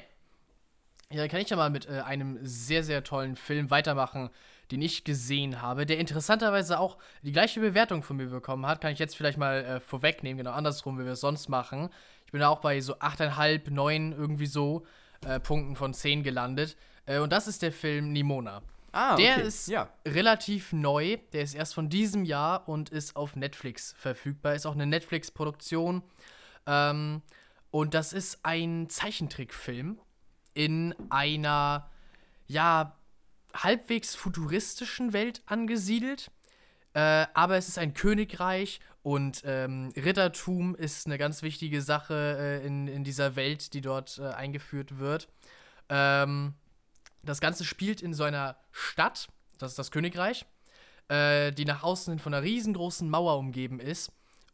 Ja, dann kann ich ja mal mit äh, einem sehr, sehr tollen Film weitermachen, den ich gesehen habe, der interessanterweise auch die gleiche Bewertung von mir bekommen hat. Kann ich jetzt vielleicht mal äh, vorwegnehmen, genau andersrum, wie wir es sonst machen. Ich bin da auch bei so 8,5, 9 irgendwie so äh, Punkten von 10 gelandet. Äh, und das ist der Film Nimona. Ah, okay. Der ist ja. relativ neu. Der ist erst von diesem Jahr und ist auf Netflix verfügbar. Ist auch eine Netflix-Produktion. Ähm, und das ist ein Zeichentrickfilm in einer, ja, halbwegs futuristischen Welt angesiedelt. Äh, aber es ist ein Königreich und ähm, Rittertum ist eine ganz wichtige Sache äh, in, in dieser Welt, die dort äh, eingeführt wird. Ähm, das Ganze spielt in so einer Stadt, das ist das Königreich, äh, die nach außen hin von einer riesengroßen Mauer umgeben ist.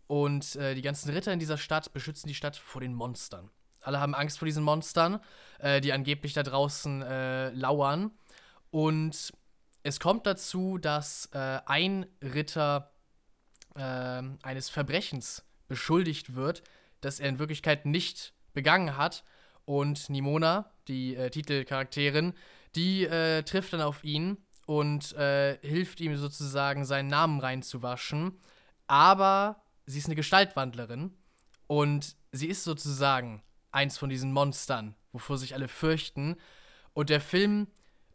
Und äh, die ganzen Ritter in dieser Stadt beschützen die Stadt vor den Monstern. Alle haben Angst vor diesen Monstern, äh, die angeblich da draußen äh, lauern. Und es kommt dazu, dass äh, ein Ritter ähm, eines Verbrechens beschuldigt wird, das er in Wirklichkeit nicht begangen hat. Und Nimona, die äh, Titelcharakterin, die äh, trifft dann auf ihn und äh, hilft ihm sozusagen seinen Namen reinzuwaschen. Aber sie ist eine Gestaltwandlerin und sie ist sozusagen eins von diesen Monstern, wovor sich alle fürchten. Und der Film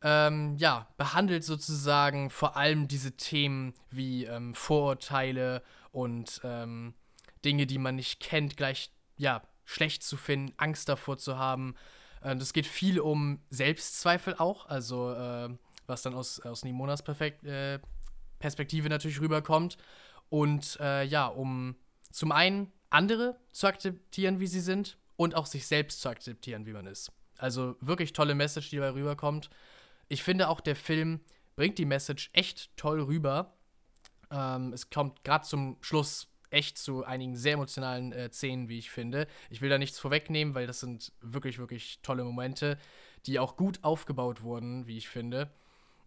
ähm, ja, behandelt sozusagen vor allem diese Themen wie ähm, Vorurteile und ähm, Dinge, die man nicht kennt, gleich ja, schlecht zu finden, Angst davor zu haben. Äh, das geht viel um Selbstzweifel auch, also äh, was dann aus, aus Nimonas Perfekt, äh, Perspektive natürlich rüberkommt. Und äh, ja, um zum einen andere zu akzeptieren, wie sie sind, und auch sich selbst zu akzeptieren, wie man ist. Also wirklich tolle Message, die dabei rüberkommt. Ich finde auch, der Film bringt die Message echt toll rüber. Ähm, es kommt gerade zum Schluss echt zu einigen sehr emotionalen äh, Szenen, wie ich finde. Ich will da nichts vorwegnehmen, weil das sind wirklich, wirklich tolle Momente, die auch gut aufgebaut wurden, wie ich finde.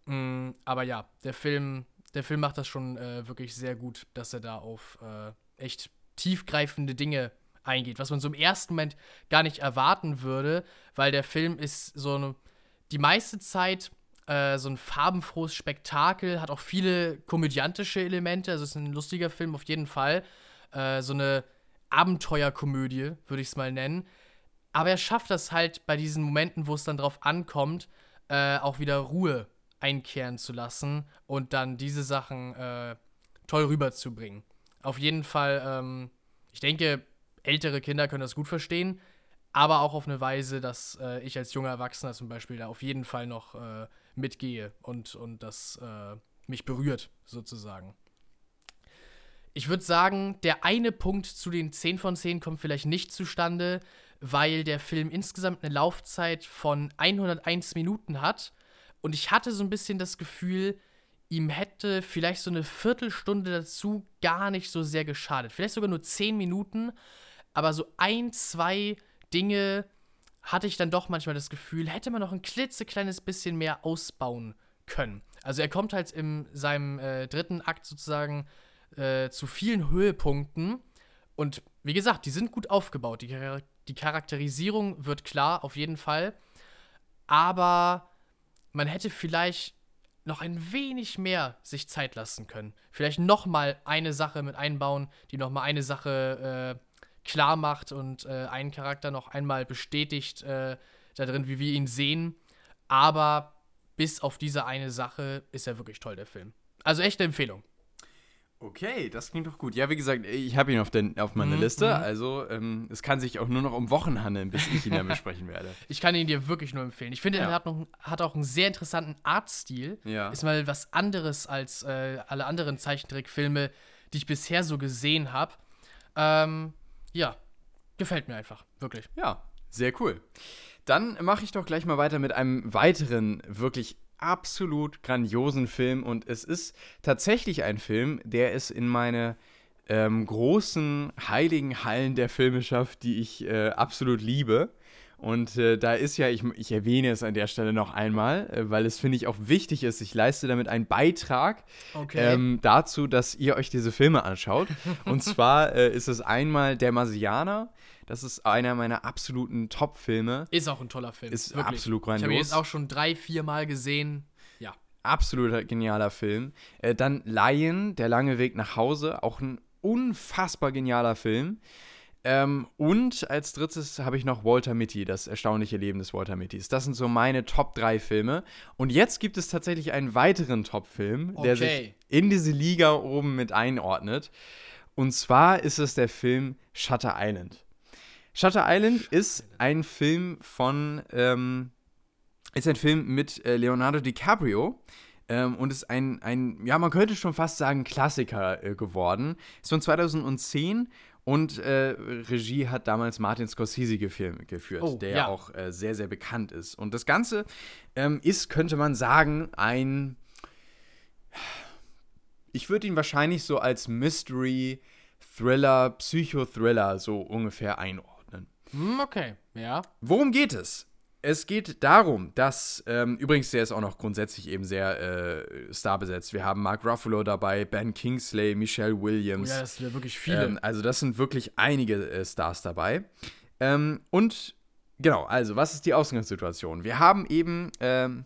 Mm, aber ja, der Film, der Film macht das schon äh, wirklich sehr gut, dass er da auf äh, echt tiefgreifende Dinge eingeht, was man so im ersten Moment gar nicht erwarten würde, weil der Film ist so eine, die meiste Zeit äh, so ein farbenfrohes Spektakel, hat auch viele komödiantische Elemente, also es ist ein lustiger Film auf jeden Fall, äh, so eine Abenteuerkomödie, würde ich es mal nennen. Aber er schafft das halt bei diesen Momenten, wo es dann drauf ankommt, äh, auch wieder Ruhe einkehren zu lassen und dann diese Sachen äh, toll rüberzubringen. Auf jeden Fall, ähm, ich denke, ältere Kinder können das gut verstehen, aber auch auf eine Weise, dass äh, ich als junger Erwachsener zum Beispiel da auf jeden Fall noch äh, mitgehe und, und das äh, mich berührt, sozusagen. Ich würde sagen, der eine Punkt zu den 10 von 10 kommt vielleicht nicht zustande, weil der Film insgesamt eine Laufzeit von 101 Minuten hat. Und ich hatte so ein bisschen das Gefühl, ihm hätte vielleicht so eine Viertelstunde dazu gar nicht so sehr geschadet. Vielleicht sogar nur 10 Minuten, aber so ein, zwei Dinge hatte ich dann doch manchmal das Gefühl, hätte man noch ein klitzekleines bisschen mehr ausbauen können. Also er kommt halt in seinem äh, dritten Akt sozusagen äh, zu vielen Höhepunkten und wie gesagt, die sind gut aufgebaut. Die, die Charakterisierung wird klar, auf jeden Fall. Aber man hätte vielleicht noch ein wenig mehr sich Zeit lassen können. Vielleicht noch mal eine Sache mit einbauen, die noch mal eine Sache äh, klar macht und äh, einen Charakter noch einmal bestätigt äh, da drin, wie wir ihn sehen. Aber bis auf diese eine Sache ist er wirklich toll, der Film. Also echte Empfehlung. Okay, das klingt doch gut. Ja, wie gesagt, ich habe ihn auf, den, auf meiner mhm. Liste. Mhm. Also ähm, es kann sich auch nur noch um Wochen handeln, bis ich ihn dann besprechen werde. Ich kann ihn dir wirklich nur empfehlen. Ich finde, ja. er hat, noch, hat auch einen sehr interessanten Artstil. Ja. Ist mal was anderes als äh, alle anderen Zeichentrickfilme, die ich bisher so gesehen habe. Ähm, ja, gefällt mir einfach, wirklich. Ja, sehr cool. Dann mache ich doch gleich mal weiter mit einem weiteren wirklich absolut grandiosen Film und es ist tatsächlich ein Film, der es in meine ähm, großen heiligen Hallen der Filme schafft, die ich äh, absolut liebe. Und äh, da ist ja, ich, ich, erwähne es an der Stelle noch einmal, äh, weil es finde ich auch wichtig ist, ich leiste damit einen Beitrag okay. ähm, dazu, dass ihr euch diese Filme anschaut. Und zwar äh, ist es einmal Der Marsianer. Das ist einer meiner absoluten Top-Filme. Ist auch ein toller Film. Ist Wirklich. absolut grandios. Ich habe ihn jetzt auch schon drei, vier Mal gesehen. Ja. Absolut genialer Film. Äh, dann Lion, Der lange Weg nach Hause. Auch ein unfassbar genialer Film. Ähm, und als drittes habe ich noch Walter Mitty, das erstaunliche Leben des Walter Mittys. Das sind so meine Top 3 Filme. Und jetzt gibt es tatsächlich einen weiteren Top-Film, okay. der sich in diese Liga oben mit einordnet. Und zwar ist es der Film Shutter Island. Shutter Island Shutter ist Island. ein Film von, ähm, ist ein Film mit äh, Leonardo DiCaprio. Ähm, und ist ein, ein, ja, man könnte schon fast sagen, Klassiker äh, geworden. Ist von 2010 und äh, Regie hat damals Martin Scorsese geführt, oh, der ja auch äh, sehr, sehr bekannt ist. Und das Ganze ähm, ist, könnte man sagen, ein. Ich würde ihn wahrscheinlich so als Mystery, Thriller, Psychothriller so ungefähr einordnen. Hm, okay, ja. Worum geht es? Es geht darum, dass, ähm, übrigens, der ist auch noch grundsätzlich eben sehr äh, starbesetzt. Wir haben Mark Ruffalo dabei, Ben Kingsley, Michelle Williams. Oh ja, das sind ja wirklich viele. Ähm, also, das sind wirklich einige äh, Stars dabei. Ähm, und genau, also, was ist die Ausgangssituation? Wir haben eben ähm,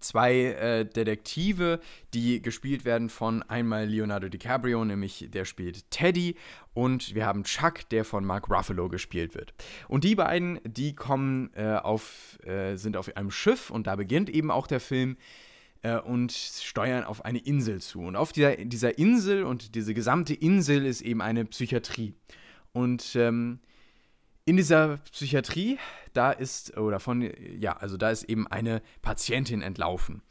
zwei äh, Detektive, die gespielt werden von einmal Leonardo DiCaprio, nämlich der spielt Teddy, und wir haben Chuck, der von Mark Ruffalo gespielt wird. Und die beiden, die kommen äh, auf, äh, sind auf einem Schiff und da beginnt eben auch der Film äh, und steuern auf eine Insel zu. Und auf dieser, dieser Insel und diese gesamte Insel ist eben eine Psychiatrie. Und ähm, in dieser Psychiatrie, da ist, oder von, ja, also da ist eben eine Patientin entlaufen.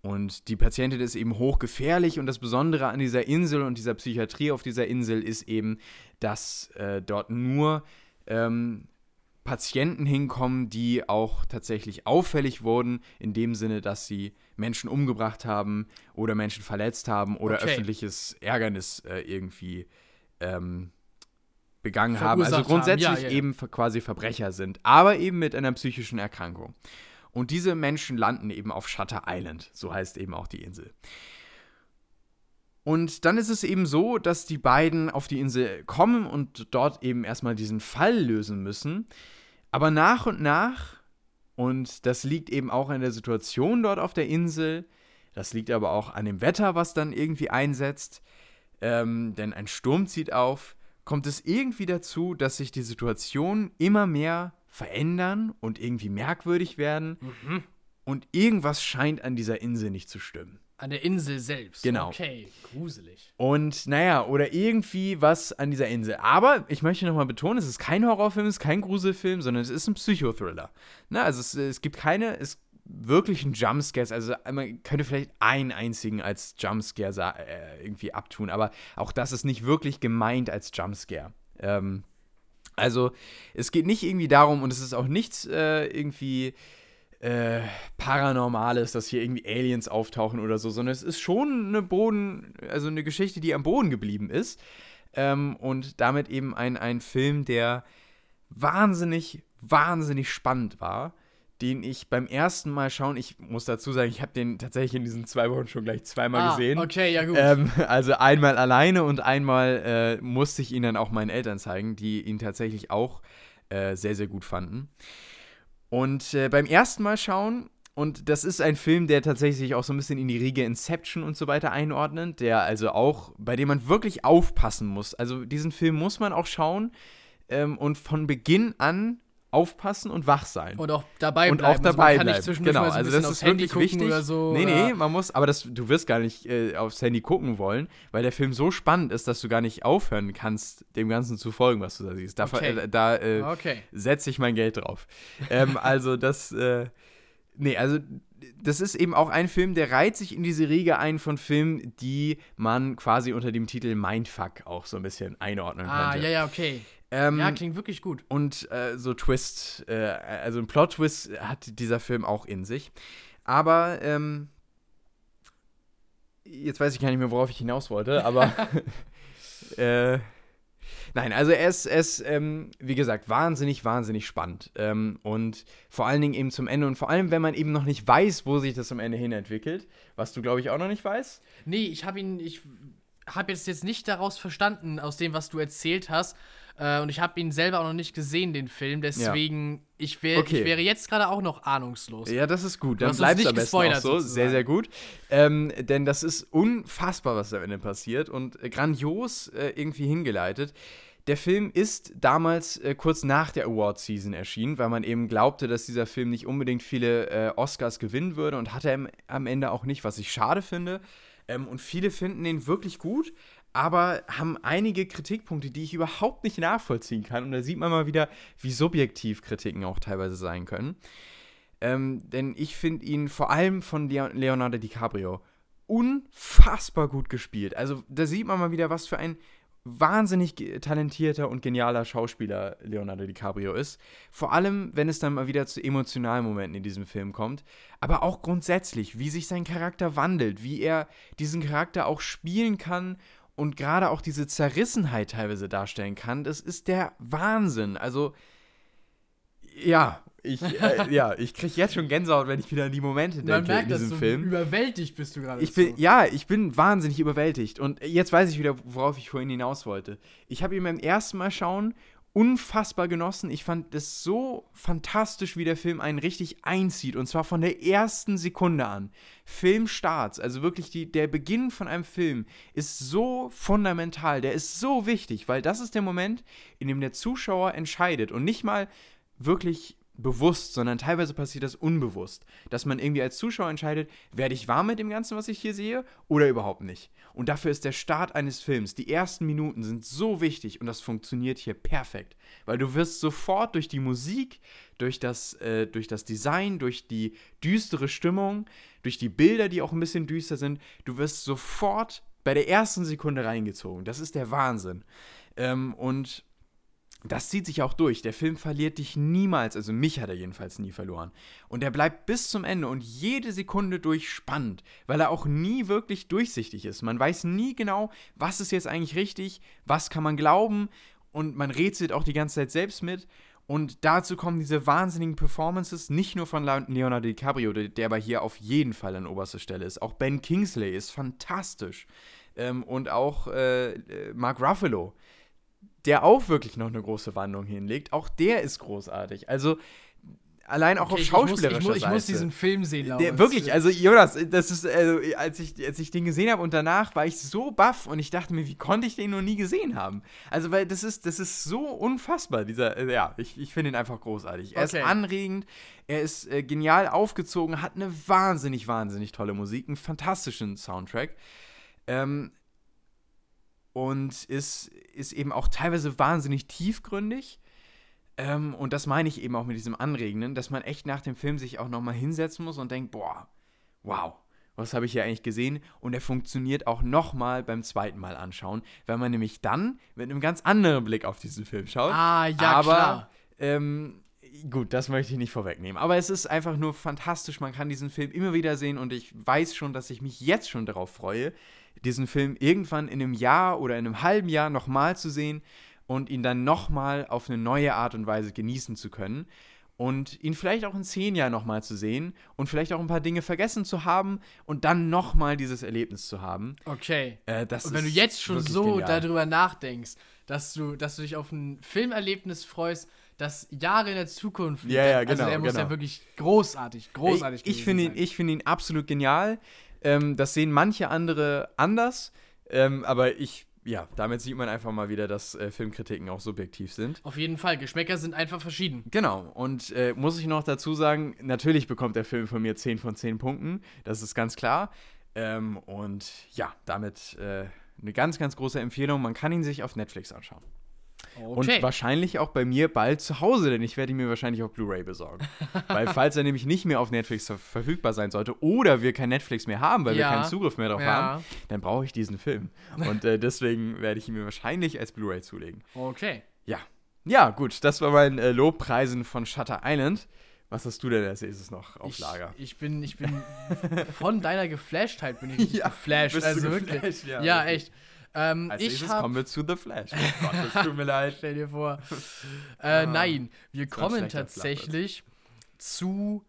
Und die Patientin ist eben hochgefährlich und das Besondere an dieser Insel und dieser Psychiatrie auf dieser Insel ist eben, dass äh, dort nur ähm, Patienten hinkommen, die auch tatsächlich auffällig wurden, in dem Sinne, dass sie Menschen umgebracht haben oder Menschen verletzt haben oder okay. öffentliches Ärgernis äh, irgendwie ähm, begangen haben. Also grundsätzlich haben. Ja, ja, ja. eben quasi Verbrecher sind, aber eben mit einer psychischen Erkrankung. Und diese Menschen landen eben auf Shutter Island, so heißt eben auch die Insel. Und dann ist es eben so, dass die beiden auf die Insel kommen und dort eben erstmal diesen Fall lösen müssen. Aber nach und nach, und das liegt eben auch an der Situation dort auf der Insel, das liegt aber auch an dem Wetter, was dann irgendwie einsetzt, ähm, denn ein Sturm zieht auf, kommt es irgendwie dazu, dass sich die Situationen immer mehr verändern und irgendwie merkwürdig werden. Mhm. Und irgendwas scheint an dieser Insel nicht zu stimmen. An der Insel selbst. Genau. Okay, gruselig. Und naja, oder irgendwie was an dieser Insel. Aber ich möchte nochmal betonen, es ist kein Horrorfilm, es ist kein Gruselfilm, sondern es ist ein Psychothriller. Na, also es, es gibt keine, es wirklichen Jumpscares. Also man könnte vielleicht einen einzigen als Jumpscare äh, irgendwie abtun, aber auch das ist nicht wirklich gemeint als Jumpscare. Ähm, also es geht nicht irgendwie darum und es ist auch nichts äh, irgendwie äh, Paranormales, dass hier irgendwie Aliens auftauchen oder so, sondern es ist schon eine Boden, also eine Geschichte, die am Boden geblieben ist. Ähm, und damit eben ein, ein Film, der wahnsinnig, wahnsinnig spannend war den ich beim ersten Mal schauen, ich muss dazu sagen, ich habe den tatsächlich in diesen zwei Wochen schon gleich zweimal ah, gesehen. Okay, ja gut. Ähm, also einmal alleine und einmal äh, musste ich ihn dann auch meinen Eltern zeigen, die ihn tatsächlich auch äh, sehr, sehr gut fanden. Und äh, beim ersten Mal schauen, und das ist ein Film, der tatsächlich auch so ein bisschen in die Riege Inception und so weiter einordnet, der also auch, bei dem man wirklich aufpassen muss. Also diesen Film muss man auch schauen ähm, und von Beginn an aufpassen und wach sein. Und auch dabei und bleiben. auch dabei also man bleiben. genau, also das ist wirklich wichtig. Oder so, nee, nee, man muss, aber das, du wirst gar nicht äh, aufs Handy gucken wollen, weil der Film so spannend ist, dass du gar nicht aufhören kannst, dem Ganzen zu folgen, was du da siehst. Da, okay. äh, da äh, okay. setze ich mein Geld drauf. ähm, also das, äh, nee, also das ist eben auch ein Film, der reiht sich in diese Riege ein von Filmen, die man quasi unter dem Titel Mindfuck auch so ein bisschen einordnen ah, könnte. Ah, ja, ja, okay. Ähm, ja, klingt wirklich gut. Und äh, so Twist, äh, also ein Plot-Twist hat dieser Film auch in sich. Aber, ähm, jetzt weiß ich gar nicht mehr, worauf ich hinaus wollte, aber, äh, nein, also er ist, er ist ähm, wie gesagt, wahnsinnig, wahnsinnig spannend. Ähm, und vor allen Dingen eben zum Ende und vor allem, wenn man eben noch nicht weiß, wo sich das am Ende hin entwickelt, was du, glaube ich, auch noch nicht weißt. Nee, ich habe ihn, ich habe jetzt, jetzt nicht daraus verstanden, aus dem, was du erzählt hast, äh, und ich habe ihn selber auch noch nicht gesehen, den Film. Deswegen, ja. ich, wär, okay. ich wäre jetzt gerade auch noch ahnungslos. Ja, das ist gut. Dann bleibt es am besten auch so. Sozusagen. Sehr, sehr gut. Ähm, denn das ist unfassbar, was da am Ende passiert. Und äh, grandios äh, irgendwie hingeleitet. Der Film ist damals äh, kurz nach der Award-Season erschienen, weil man eben glaubte, dass dieser Film nicht unbedingt viele äh, Oscars gewinnen würde und hatte er am Ende auch nicht, was ich schade finde. Ähm, und viele finden ihn wirklich gut aber haben einige Kritikpunkte, die ich überhaupt nicht nachvollziehen kann. Und da sieht man mal wieder, wie subjektiv Kritiken auch teilweise sein können. Ähm, denn ich finde ihn vor allem von Leonardo DiCaprio unfassbar gut gespielt. Also da sieht man mal wieder, was für ein wahnsinnig talentierter und genialer Schauspieler Leonardo DiCaprio ist. Vor allem, wenn es dann mal wieder zu emotionalen Momenten in diesem Film kommt. Aber auch grundsätzlich, wie sich sein Charakter wandelt, wie er diesen Charakter auch spielen kann und gerade auch diese Zerrissenheit teilweise darstellen kann, das ist der Wahnsinn. Also, ja, ich, äh, ja, ich kriege jetzt schon Gänsehaut, wenn ich wieder an die Momente denke Man merkt, in diesem dass du Überwältigt bist du gerade. Ich bin, so. ja, ich bin wahnsinnig überwältigt. Und jetzt weiß ich wieder, worauf ich vorhin hinaus wollte. Ich habe ihn beim ersten Mal schauen unfassbar genossen. Ich fand es so fantastisch, wie der Film einen richtig einzieht. Und zwar von der ersten Sekunde an. Filmstarts, also wirklich die, der Beginn von einem Film, ist so fundamental. Der ist so wichtig, weil das ist der Moment, in dem der Zuschauer entscheidet und nicht mal wirklich bewusst, sondern teilweise passiert das unbewusst, dass man irgendwie als Zuschauer entscheidet, werde ich warm mit dem Ganzen, was ich hier sehe, oder überhaupt nicht. Und dafür ist der Start eines Films, die ersten Minuten sind so wichtig und das funktioniert hier perfekt, weil du wirst sofort durch die Musik, durch das, äh, durch das Design, durch die düstere Stimmung, durch die Bilder, die auch ein bisschen düster sind, du wirst sofort bei der ersten Sekunde reingezogen. Das ist der Wahnsinn. Ähm, und das zieht sich auch durch. Der Film verliert dich niemals, also mich hat er jedenfalls nie verloren. Und er bleibt bis zum Ende und jede Sekunde durch spannend, weil er auch nie wirklich durchsichtig ist. Man weiß nie genau, was ist jetzt eigentlich richtig, was kann man glauben und man rätselt auch die ganze Zeit selbst mit. Und dazu kommen diese wahnsinnigen Performances, nicht nur von Leonardo DiCaprio, der aber hier auf jeden Fall an oberster Stelle ist. Auch Ben Kingsley ist fantastisch. Ähm, und auch äh, äh Mark Ruffalo der auch wirklich noch eine große Wandlung hinlegt. Auch der ist großartig. Also allein auch okay, auf schauspielerischer ich muss, ich muss, ich muss diesen Film sehen. Der, wirklich, also Jonas, das ist, also, als, ich, als ich den gesehen habe und danach war ich so baff und ich dachte mir, wie konnte ich den noch nie gesehen haben? Also, weil das ist, das ist so unfassbar, dieser, äh, ja, ich, ich finde ihn einfach großartig. Er okay. ist anregend, er ist äh, genial aufgezogen, hat eine wahnsinnig, wahnsinnig tolle Musik, einen fantastischen Soundtrack. Ähm, und ist, ist eben auch teilweise wahnsinnig tiefgründig. Ähm, und das meine ich eben auch mit diesem Anregenden, dass man echt nach dem Film sich auch nochmal hinsetzen muss und denkt, boah, wow, was habe ich hier eigentlich gesehen? Und er funktioniert auch nochmal beim zweiten Mal anschauen, weil man nämlich dann mit einem ganz anderen Blick auf diesen Film schaut. Ah, ja, Aber, klar. Ähm, gut, das möchte ich nicht vorwegnehmen. Aber es ist einfach nur fantastisch. Man kann diesen Film immer wieder sehen und ich weiß schon, dass ich mich jetzt schon darauf freue, diesen Film irgendwann in einem Jahr oder in einem halben Jahr nochmal zu sehen und ihn dann nochmal auf eine neue Art und Weise genießen zu können und ihn vielleicht auch in zehn Jahren nochmal zu sehen und vielleicht auch ein paar Dinge vergessen zu haben und dann nochmal dieses Erlebnis zu haben. Okay. Äh, und wenn du jetzt schon so genial. darüber nachdenkst, dass du, dass du dich auf ein Filmerlebnis freust, das Jahre in der Zukunft. Ja, ja, genau. Also der muss genau. ja wirklich großartig, großartig Ich, ich finde ihn, find ihn absolut genial. Ähm, das sehen manche andere anders, ähm, aber ich, ja, damit sieht man einfach mal wieder, dass äh, Filmkritiken auch subjektiv sind. Auf jeden Fall, Geschmäcker sind einfach verschieden. Genau, und äh, muss ich noch dazu sagen, natürlich bekommt der Film von mir 10 von 10 Punkten, das ist ganz klar. Ähm, und ja, damit äh, eine ganz, ganz große Empfehlung. Man kann ihn sich auf Netflix anschauen. Okay. Und wahrscheinlich auch bei mir bald zu Hause, denn ich werde ihn mir wahrscheinlich auf Blu-ray besorgen. weil falls er nämlich nicht mehr auf Netflix verfügbar sein sollte oder wir kein Netflix mehr haben, weil ja. wir keinen Zugriff mehr darauf ja. haben, dann brauche ich diesen Film. Und äh, deswegen werde ich ihn mir wahrscheinlich als Blu-ray zulegen. Okay. Ja. Ja, gut, das war mein äh, Lobpreisen von Shutter Island. Was hast du denn als nächstes noch auf ich, Lager? Ich bin, ich bin von deiner Geflashtheit bin ich ja, geflasht. Also wirklich. Ja, ja echt. Ähm, Als ich hab... kommen wir zu The Flash. Oh Gott, das tut mir leid. Stell dir vor. Äh, ah, nein, wir kommen tatsächlich zu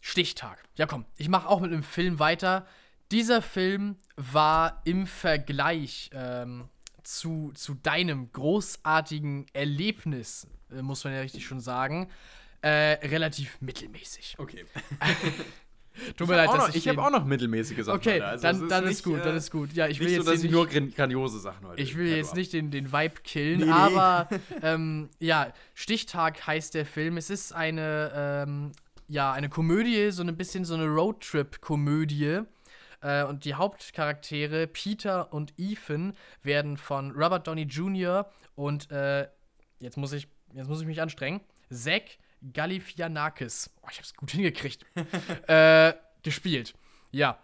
Stichtag. Ja, komm, ich mache auch mit einem Film weiter. Dieser Film war im Vergleich ähm, zu, zu deinem großartigen Erlebnis, äh, muss man ja richtig schon sagen, äh, relativ mittelmäßig. Okay. Tut mir leid, dass noch, ich. Ich habe auch noch mittelmäßige Sachen. Okay, also dann, ist, dann ist gut, äh, dann ist gut. Ja, ich will nicht jetzt so, dass ich nur grandiose Sachen heute. Ich will jetzt nicht den, den Vibe killen, nee, nee. aber ähm, ja, Stichtag heißt der Film. Es ist eine, ähm, ja, eine Komödie, so ein bisschen so eine Roadtrip-Komödie. Äh, und die Hauptcharaktere, Peter und Ethan, werden von Robert Downey Jr. und äh, jetzt muss ich, jetzt muss ich mich anstrengen. Zack Galifianakis, oh, ich hab's gut hingekriegt, äh, gespielt. Ja.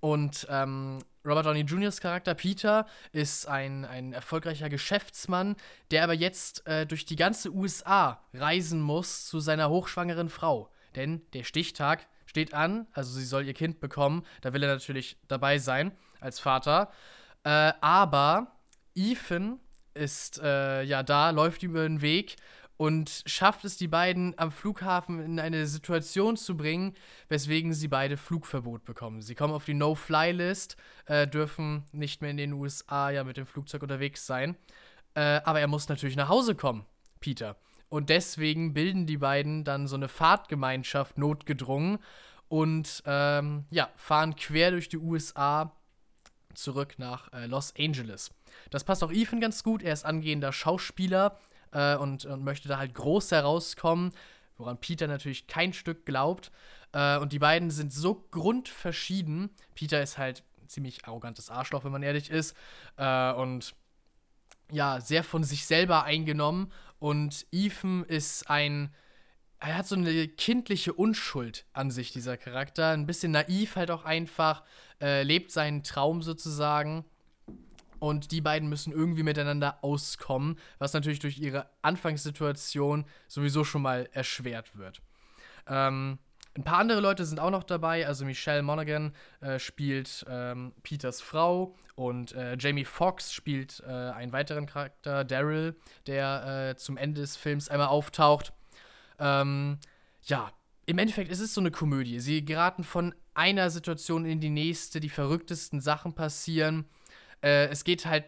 Und ähm, Robert Downey Jr.'s Charakter Peter ist ein, ein erfolgreicher Geschäftsmann, der aber jetzt äh, durch die ganze USA reisen muss zu seiner hochschwangeren Frau. Denn der Stichtag steht an, also sie soll ihr Kind bekommen, da will er natürlich dabei sein als Vater. Äh, aber Ethan ist äh, ja da, läuft über den Weg und schafft es, die beiden am Flughafen in eine Situation zu bringen, weswegen sie beide Flugverbot bekommen. Sie kommen auf die No-Fly-List, äh, dürfen nicht mehr in den USA ja mit dem Flugzeug unterwegs sein. Äh, aber er muss natürlich nach Hause kommen, Peter. Und deswegen bilden die beiden dann so eine Fahrtgemeinschaft notgedrungen und ähm, ja, fahren quer durch die USA zurück nach äh, Los Angeles. Das passt auch Ethan ganz gut. Er ist angehender Schauspieler äh, und, und, möchte da halt groß herauskommen, woran Peter natürlich kein Stück glaubt. Äh, und die beiden sind so grundverschieden. Peter ist halt ein ziemlich arrogantes Arschloch, wenn man ehrlich ist. Äh, und ja, sehr von sich selber eingenommen. Und Ethan ist ein. Er hat so eine kindliche Unschuld an sich, dieser Charakter. Ein bisschen naiv halt auch einfach. Äh, lebt seinen Traum sozusagen. Und die beiden müssen irgendwie miteinander auskommen, was natürlich durch ihre Anfangssituation sowieso schon mal erschwert wird. Ähm, ein paar andere Leute sind auch noch dabei. Also Michelle Monaghan äh, spielt ähm, Peters Frau und äh, Jamie Foxx spielt äh, einen weiteren Charakter, Daryl, der äh, zum Ende des Films einmal auftaucht. Ähm, ja, im Endeffekt ist es so eine Komödie. Sie geraten von einer Situation in die nächste, die verrücktesten Sachen passieren. Äh, es geht halt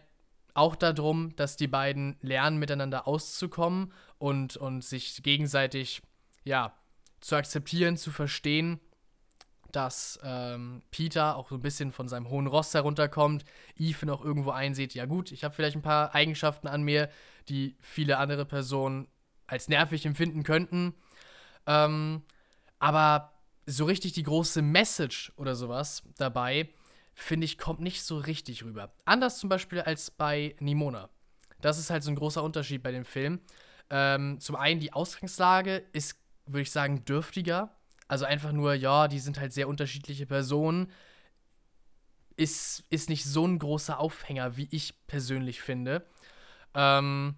auch darum, dass die beiden lernen, miteinander auszukommen und, und sich gegenseitig, ja, zu akzeptieren, zu verstehen, dass ähm, Peter auch so ein bisschen von seinem hohen Ross herunterkommt, Ethan auch irgendwo einsieht, ja gut, ich habe vielleicht ein paar Eigenschaften an mir, die viele andere Personen als nervig empfinden könnten. Ähm, aber so richtig die große Message oder sowas dabei, finde ich, kommt nicht so richtig rüber. Anders zum Beispiel als bei Nimona. Das ist halt so ein großer Unterschied bei dem Film. Ähm, zum einen, die Ausgangslage ist, würde ich sagen, dürftiger. Also einfach nur, ja, die sind halt sehr unterschiedliche Personen. Ist, ist nicht so ein großer Aufhänger, wie ich persönlich finde. Ähm,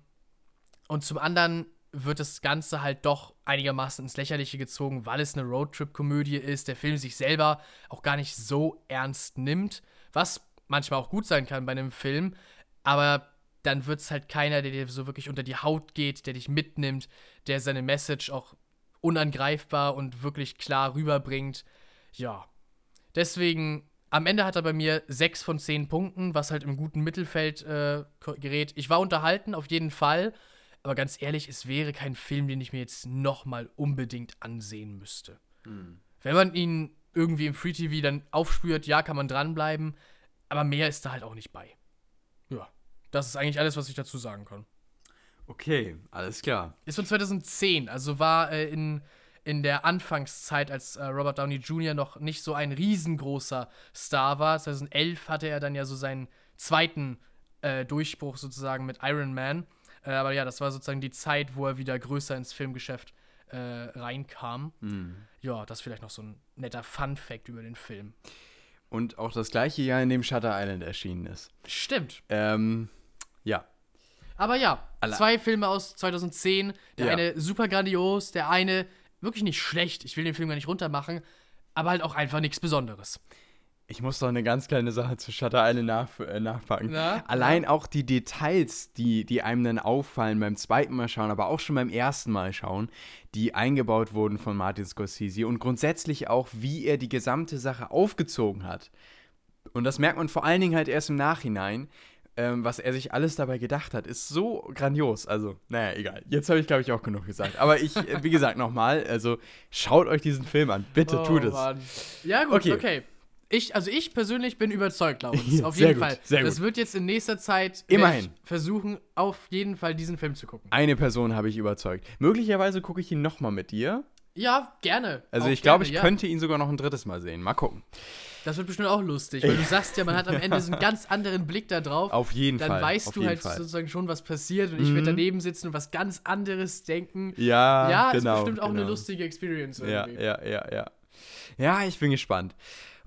und zum anderen wird das Ganze halt doch einigermaßen ins Lächerliche gezogen, weil es eine Roadtrip-Komödie ist, der Film sich selber auch gar nicht so ernst nimmt, was manchmal auch gut sein kann bei einem Film, aber dann wird es halt keiner, der dir so wirklich unter die Haut geht, der dich mitnimmt, der seine Message auch unangreifbar und wirklich klar rüberbringt. Ja. Deswegen, am Ende hat er bei mir 6 von 10 Punkten, was halt im guten Mittelfeld äh, gerät. Ich war unterhalten, auf jeden Fall. Aber ganz ehrlich, es wäre kein Film, den ich mir jetzt nochmal unbedingt ansehen müsste. Hm. Wenn man ihn irgendwie im Free TV dann aufspürt, ja, kann man dranbleiben. Aber mehr ist da halt auch nicht bei. Ja. Das ist eigentlich alles, was ich dazu sagen kann. Okay, alles klar. Ist von 2010, also war äh, in, in der Anfangszeit, als äh, Robert Downey Jr. noch nicht so ein riesengroßer Star war. 2011 hatte er dann ja so seinen zweiten äh, Durchbruch sozusagen mit Iron Man. Äh, aber ja, das war sozusagen die Zeit, wo er wieder größer ins Filmgeschäft äh, reinkam. Mhm. Ja, das ist vielleicht noch so ein netter Fun-Fact über den Film. Und auch das gleiche Jahr, in dem Shutter Island erschienen ist. Stimmt. Ähm, ja. Aber ja, Alla. zwei Filme aus 2010. Der ja. eine super grandios, der eine wirklich nicht schlecht. Ich will den Film gar nicht runtermachen, aber halt auch einfach nichts Besonderes. Ich muss doch eine ganz kleine Sache zu Shutter Island nach, äh, nachpacken. Na? Allein auch die Details, die, die einem dann auffallen beim zweiten Mal schauen, aber auch schon beim ersten Mal schauen, die eingebaut wurden von Martin Scorsese und grundsätzlich auch, wie er die gesamte Sache aufgezogen hat. Und das merkt man vor allen Dingen halt erst im Nachhinein, ähm, was er sich alles dabei gedacht hat, ist so grandios. Also, naja, egal. Jetzt habe ich, glaube ich, auch genug gesagt. Aber ich, äh, wie gesagt, nochmal, also schaut euch diesen Film an. Bitte oh, tut es. Mann. Ja, gut, okay. okay. Ich, also ich persönlich bin überzeugt, glaube ich. Auf jeden gut, Fall. Sehr das wird jetzt in nächster Zeit immerhin versuchen, auf jeden Fall diesen Film zu gucken. Eine Person habe ich überzeugt. Möglicherweise gucke ich ihn nochmal mit dir. Ja, gerne. Also ich glaube, ich ja. könnte ihn sogar noch ein drittes Mal sehen. Mal gucken. Das wird bestimmt auch lustig, weil du sagst ja, man hat am Ende so einen ganz anderen Blick da drauf. Auf jeden dann Fall. Dann weißt du halt Fall. sozusagen schon, was passiert und mhm. ich werde daneben sitzen und was ganz anderes denken. Ja, ja genau. ist bestimmt auch genau. eine lustige Experience irgendwie. Ja, ja, ja, ja. Ja, ich bin gespannt.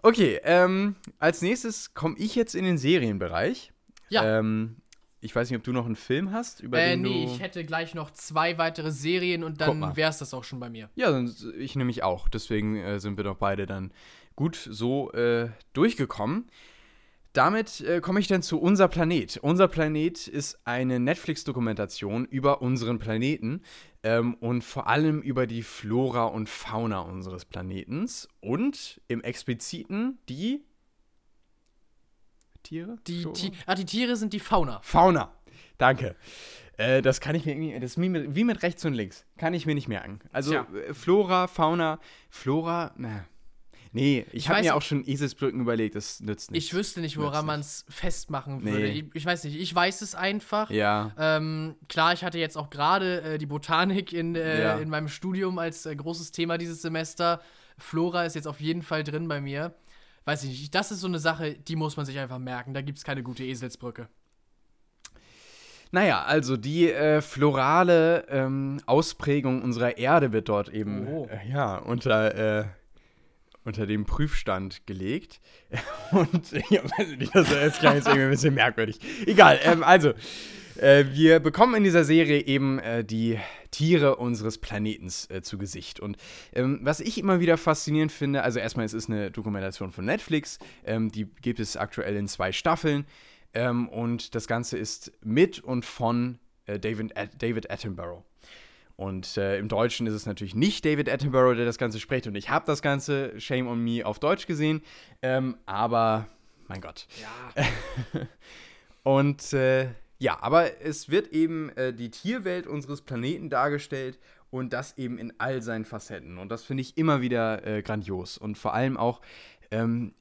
Okay, ähm, als nächstes komme ich jetzt in den Serienbereich. Ja. Ähm, ich weiß nicht, ob du noch einen Film hast, über äh, den nee, du. ich hätte gleich noch zwei weitere Serien und dann wäre es das auch schon bei mir. Ja, ich nämlich auch. Deswegen äh, sind wir doch beide dann gut so äh, durchgekommen. Damit äh, komme ich dann zu Unser Planet. Unser Planet ist eine Netflix-Dokumentation über unseren Planeten ähm, und vor allem über die Flora und Fauna unseres Planetens und im Expliziten die Tiere? Die, Ti ah, die Tiere sind die Fauna. Fauna. Danke. Äh, das kann ich mir irgendwie, das ist wie mit, wie mit rechts und links. Kann ich mir nicht merken. Also äh, Flora, Fauna, Flora, na. Nee, ich, Ich habe mir auch schon Eselsbrücken überlegt, das nützt nichts. Ich wüsste nicht, woran man es festmachen Nee. würde. Ich, ich weiß nicht, ich weiß es einfach. Ja, Ähm, klar, ich hatte jetzt auch gerade äh, die Botanik in, äh, Ja. in meinem Studium als äh, großes Thema dieses Semester. Flora ist jetzt auf jeden Fall drin bei mir. Weiß ich nicht, das ist so eine Sache, die muss man sich einfach merken. Da gibt es keine gute Eselsbrücke. Naja, also die äh, florale ähm, Ausprägung unserer Erde wird dort eben Oh. äh, ja, unter, äh, unter dem Prüfstand gelegt. Und ja, weiß ich nicht, das ist jetzt irgendwie ein bisschen merkwürdig. Egal, ähm, also, äh, wir bekommen in dieser Serie eben äh, die Tiere unseres Planetens äh, zu Gesicht. Und ähm, was ich immer wieder faszinierend finde, also erstmal, es ist eine Dokumentation von Netflix, ähm, die gibt es aktuell in zwei Staffeln. Ähm, und das Ganze ist mit und von äh, David, At David Attenborough. Und äh, im Deutschen ist es natürlich nicht David Attenborough, der das Ganze spricht. Und ich habe das Ganze, Shame on Me, auf Deutsch gesehen. Ähm, aber, mein Gott. Ja. Und äh, ja, aber es wird eben äh, die Tierwelt unseres Planeten dargestellt und das eben in all seinen Facetten. Und das finde ich immer wieder äh, grandios. Und vor allem auch, ähm,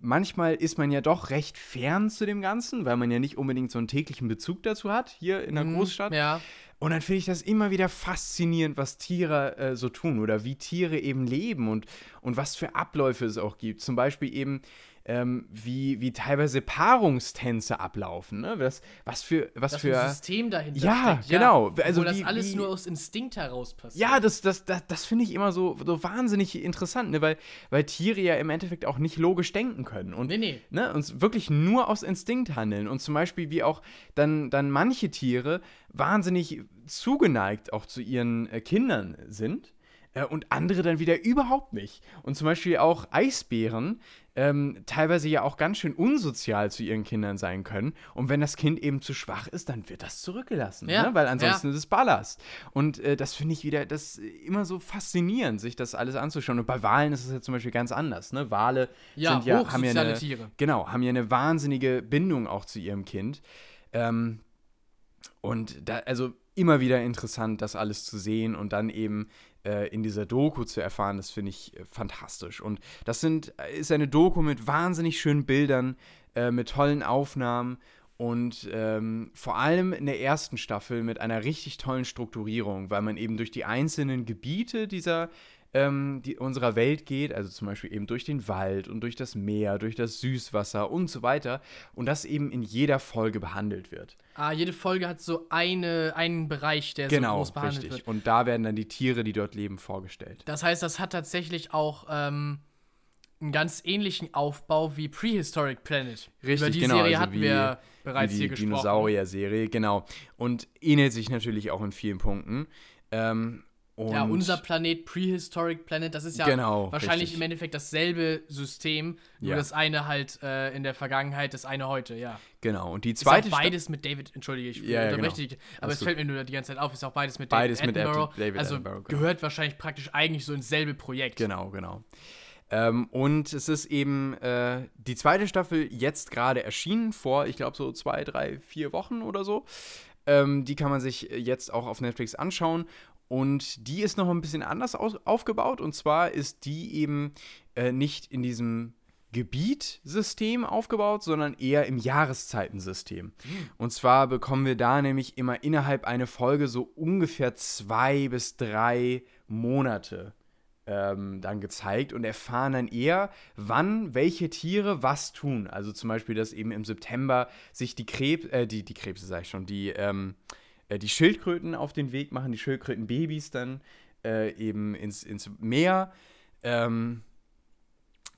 manchmal ist man ja doch recht fern zu dem Ganzen, weil man ja nicht unbedingt so einen täglichen Bezug dazu hat, hier in der Großstadt. Mhm, Ja. Und dann finde ich das immer wieder faszinierend, was Tiere äh, so tun oder wie Tiere eben leben und, und was für Abläufe es auch gibt. Zum Beispiel eben, ähm, wie, wie teilweise Paarungstänze ablaufen. Ne? Was, was für. Was Das für System dahinter Ja, steckt. genau. Also das wie- alles wie- nur aus Instinkt heraus passiert. ja, das, das, das, das finde ich immer so, so wahnsinnig interessant, ne? weil, weil Tiere ja im Endeffekt auch nicht logisch denken können. Und Nee, nee. ne, und wirklich nur aus Instinkt handeln. Und zum Beispiel wie auch dann, dann manche Tiere wahnsinnig zugeneigt auch zu ihren äh, Kindern sind äh, und andere dann wieder überhaupt nicht. Und zum Beispiel auch Eisbären ähm, teilweise ja auch ganz schön unsozial zu ihren Kindern sein können. Und wenn das Kind eben zu schwach ist, dann wird das zurückgelassen, Ja, ne? weil ansonsten ja. ist es Ballast. Und äh, das finde ich wieder, das immer so faszinierend, sich das alles anzuschauen. Und bei Walen ist es ja zum Beispiel ganz anders. Ne? Wale Ja, sind ja, haben ja eine, Tiere. Genau, haben ja eine wahnsinnige Bindung auch zu ihrem Kind. Ähm, und da, also immer wieder interessant, das alles zu sehen und dann eben äh, in dieser Doku zu erfahren, das finde ich äh, fantastisch. Und das sind, ist eine Doku mit wahnsinnig schönen Bildern, äh, mit tollen Aufnahmen und ähm, vor allem in der ersten Staffel mit einer richtig tollen Strukturierung, weil man eben durch die einzelnen Gebiete dieser ähm, die unserer Welt geht, also zum Beispiel eben durch den Wald und durch das Meer, durch das Süßwasser und so weiter und das eben in jeder Folge behandelt wird. Ah, jede Folge hat so eine, einen Bereich, der so genau, groß behandelt richtig. wird. Und da werden dann die Tiere, die dort leben, vorgestellt. Das heißt, das hat tatsächlich auch ähm, einen ganz ähnlichen Aufbau wie Prehistoric Planet. Richtig, Über die genau, Serie also hatten wir bereits wie hier die gesprochen. Dinosaurier-Serie, genau. Und ähnelt sich natürlich auch in vielen Punkten. Ähm, und Ja, unser Planet, Prehistoric Planet, das ist ja Genau, wahrscheinlich richtig. im Endeffekt dasselbe System, nur Ja. das eine halt äh, in der Vergangenheit, das eine heute, ja. Genau. Und die Ist zweite auch Sta- beides mit David, entschuldige, ich Ja, ja, genau. dich, aber Alles es gut. fällt mir nur die ganze Zeit auf, ist auch beides mit Beides David mit Attenborough. David also Attenborough, genau. gehört wahrscheinlich praktisch eigentlich so ins selbe Projekt. Genau, genau. Ähm, und es ist eben äh, die zweite Staffel jetzt gerade erschienen, vor, ich glaube, so zwei, drei, vier Wochen oder so. Ähm, die kann man sich jetzt auch auf Netflix anschauen. Und die ist noch ein bisschen anders aufgebaut. Und zwar ist die eben äh, nicht in diesem Gebietsystem aufgebaut, sondern eher im Jahreszeitensystem. Und zwar bekommen wir da nämlich immer innerhalb einer Folge so ungefähr zwei bis drei Monate ähm, dann gezeigt und erfahren dann eher, wann welche Tiere was tun. Also zum Beispiel, dass eben im September sich die Krebs, äh, die, die Krebse, sag ich schon, die, ähm, äh, die Schildkröten auf den Weg machen, die Schildkrötenbabys dann äh, eben ins, ins Meer. Ähm,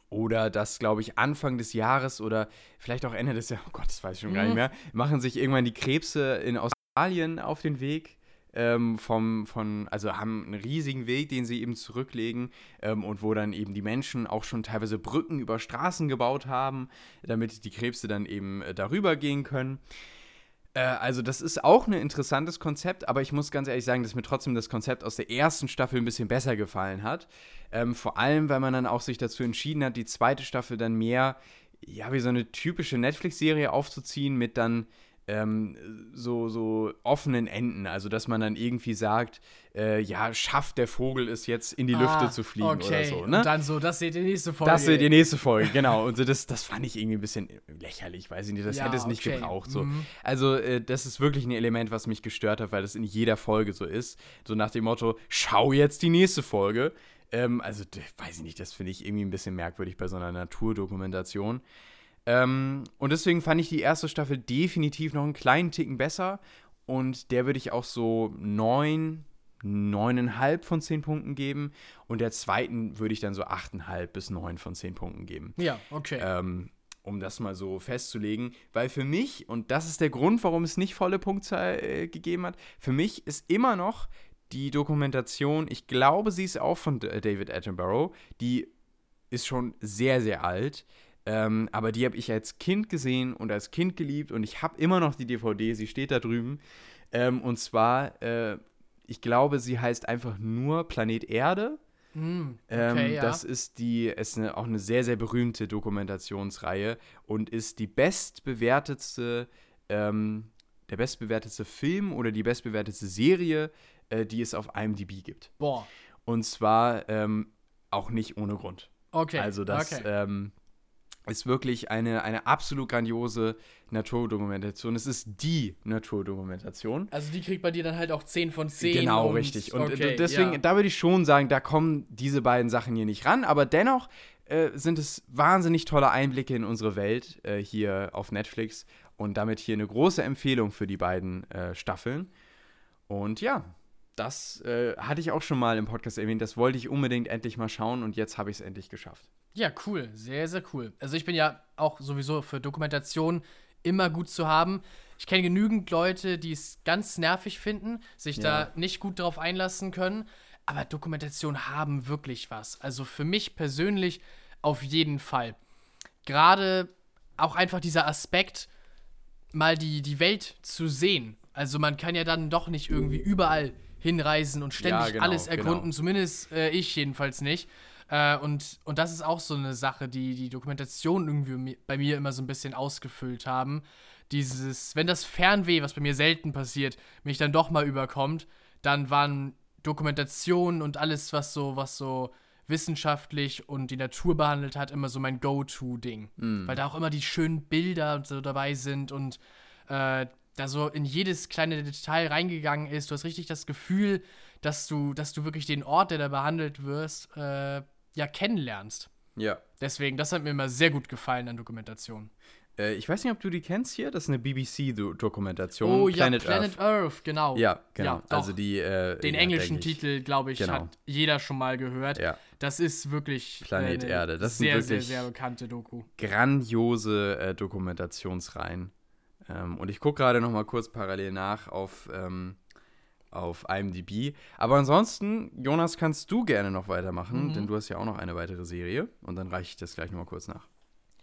oder dass, glaube ich, Anfang des Jahres oder vielleicht auch Ende des Jahres, oh Gott, das weiß ich schon gar nicht Mhm. mehr, machen sich irgendwann die Krebse in Australien auf den Weg. Ähm, vom, von, also haben einen riesigen Weg, den sie eben zurücklegen ähm, und wo dann eben die Menschen auch schon teilweise Brücken über Straßen gebaut haben, damit die Krebse dann eben äh, darüber gehen können. Äh, also das ist auch ein interessantes Konzept, aber ich muss ganz ehrlich sagen, dass mir trotzdem das Konzept aus der ersten Staffel ein bisschen besser gefallen hat. Ähm, vor allem, weil man dann auch sich dazu entschieden hat, die zweite Staffel dann mehr, ja, wie so eine typische Netflix-Serie aufzuziehen mit dann ähm, so, so offenen Enden. Also, dass man dann irgendwie sagt, äh, ja, schafft der Vogel es jetzt in die Ah, Lüfte zu fliegen okay. oder so. Ne? Und dann so, das seht ihr nächste Folge. Das wird die nächste Folge, genau. Und so das, das fand ich irgendwie ein bisschen lächerlich, weiß ich nicht. Das Ja, hätte es nicht okay. gebraucht. So. Mhm. Also, äh, das ist wirklich ein Element, was mich gestört hat, weil das in jeder Folge so ist. So nach dem Motto, schau jetzt die nächste Folge. Ähm, also, weiß ich nicht, das finde ich irgendwie ein bisschen merkwürdig bei so einer Naturdokumentation. Ähm, und deswegen fand ich die erste Staffel definitiv noch einen kleinen Ticken besser. Und der würde ich auch so neun, neuneinhalb von zehn Punkten geben. Und der zweiten würde ich dann so achteinhalb bis neun von zehn Punkten geben. Ja, okay. Ähm, um das mal so festzulegen. Weil für mich, und das ist der Grund, warum es nicht volle Punktzahl äh, gegeben hat, für mich ist immer noch die Dokumentation, ich glaube, sie ist auch von D- David Attenborough, die ist schon sehr, sehr alt. Ähm, aber die habe ich als Kind gesehen und als Kind geliebt und ich habe immer noch die DVD, sie steht da drüben. Ähm, und zwar, äh, ich glaube, sie heißt einfach nur Planet Erde. Ähm, okay, ja. Das ist die, ist eine, auch eine sehr, sehr berühmte Dokumentationsreihe und ist die bestbewertetste, ähm, der bestbewertetste Film oder die bestbewertetste Serie, äh, die es auf IMDb gibt. Boah, Und zwar ähm, auch nicht ohne Grund. okay. Also das okay. ähm, ist wirklich eine, eine absolut grandiose Naturdokumentation. Es ist die Naturdokumentation. also die kriegt bei dir dann halt auch 10 von 10. Genau, und, richtig. Und okay, äh, deswegen, ja. da würde ich schon sagen, da kommen diese beiden Sachen hier nicht ran, aber dennoch äh, sind es wahnsinnig tolle Einblicke in unsere Welt äh, hier auf Netflix und damit hier eine große Empfehlung für die beiden äh, Staffeln. Und ja, das äh, hatte ich auch schon mal im Podcast erwähnt, das wollte ich unbedingt endlich mal schauen und jetzt habe ich es endlich geschafft. Ja, cool. Sehr, sehr cool. Also ich bin ja auch sowieso für Dokumentation immer gut zu haben. Ich kenne genügend Leute, die es ganz nervig finden, sich Ja. da nicht gut drauf einlassen können. Aber Dokumentationen haben wirklich was. Also für mich persönlich auf jeden Fall. Gerade auch einfach dieser Aspekt, mal die, die Welt zu sehen. Also man kann ja dann doch nicht irgendwie überall hinreisen und ständig Ja, genau, alles genau. erkunden, zumindest äh, ich jedenfalls nicht. Äh, und, und das ist auch so eine Sache, die die Dokumentation irgendwie bei mir immer so ein bisschen ausgefüllt haben. Dieses, wenn das Fernweh, was bei mir selten passiert, mich dann doch mal überkommt, dann waren Dokumentationen und alles, was so, was so wissenschaftlich und die Natur behandelt hat, immer so mein Go-To-Ding. Weil da auch immer die schönen Bilder und so dabei sind und äh, da so in jedes kleine Detail reingegangen ist. Du hast richtig das Gefühl, dass du, dass du wirklich den Ort, der da behandelt wirst, äh, ja kennenlernst. Ja. Deswegen, das hat mir immer sehr gut gefallen an Dokumentation. Äh, ich weiß nicht, ob du die kennst hier. Das ist eine BBC-Dokumentation. Oh ja, Planet Earth, genau. Ja, genau. Ja, also die. Äh, Den ja, englischen. Titel, glaube ich, Genau. hat jeder schon mal gehört. Ja. Das ist wirklich Planet eine Erde. Das sind sehr, sehr, wirklich- sehr bekannte Doku. grandiose äh, Dokumentationsreihen. Ähm, und ich gucke gerade noch mal kurz parallel nach auf, ähm, auf IMDb. Aber ansonsten, Jonas, kannst du gerne noch weitermachen, Mhm. denn du hast ja auch noch eine weitere Serie. Und dann reiche ich das gleich noch mal kurz nach.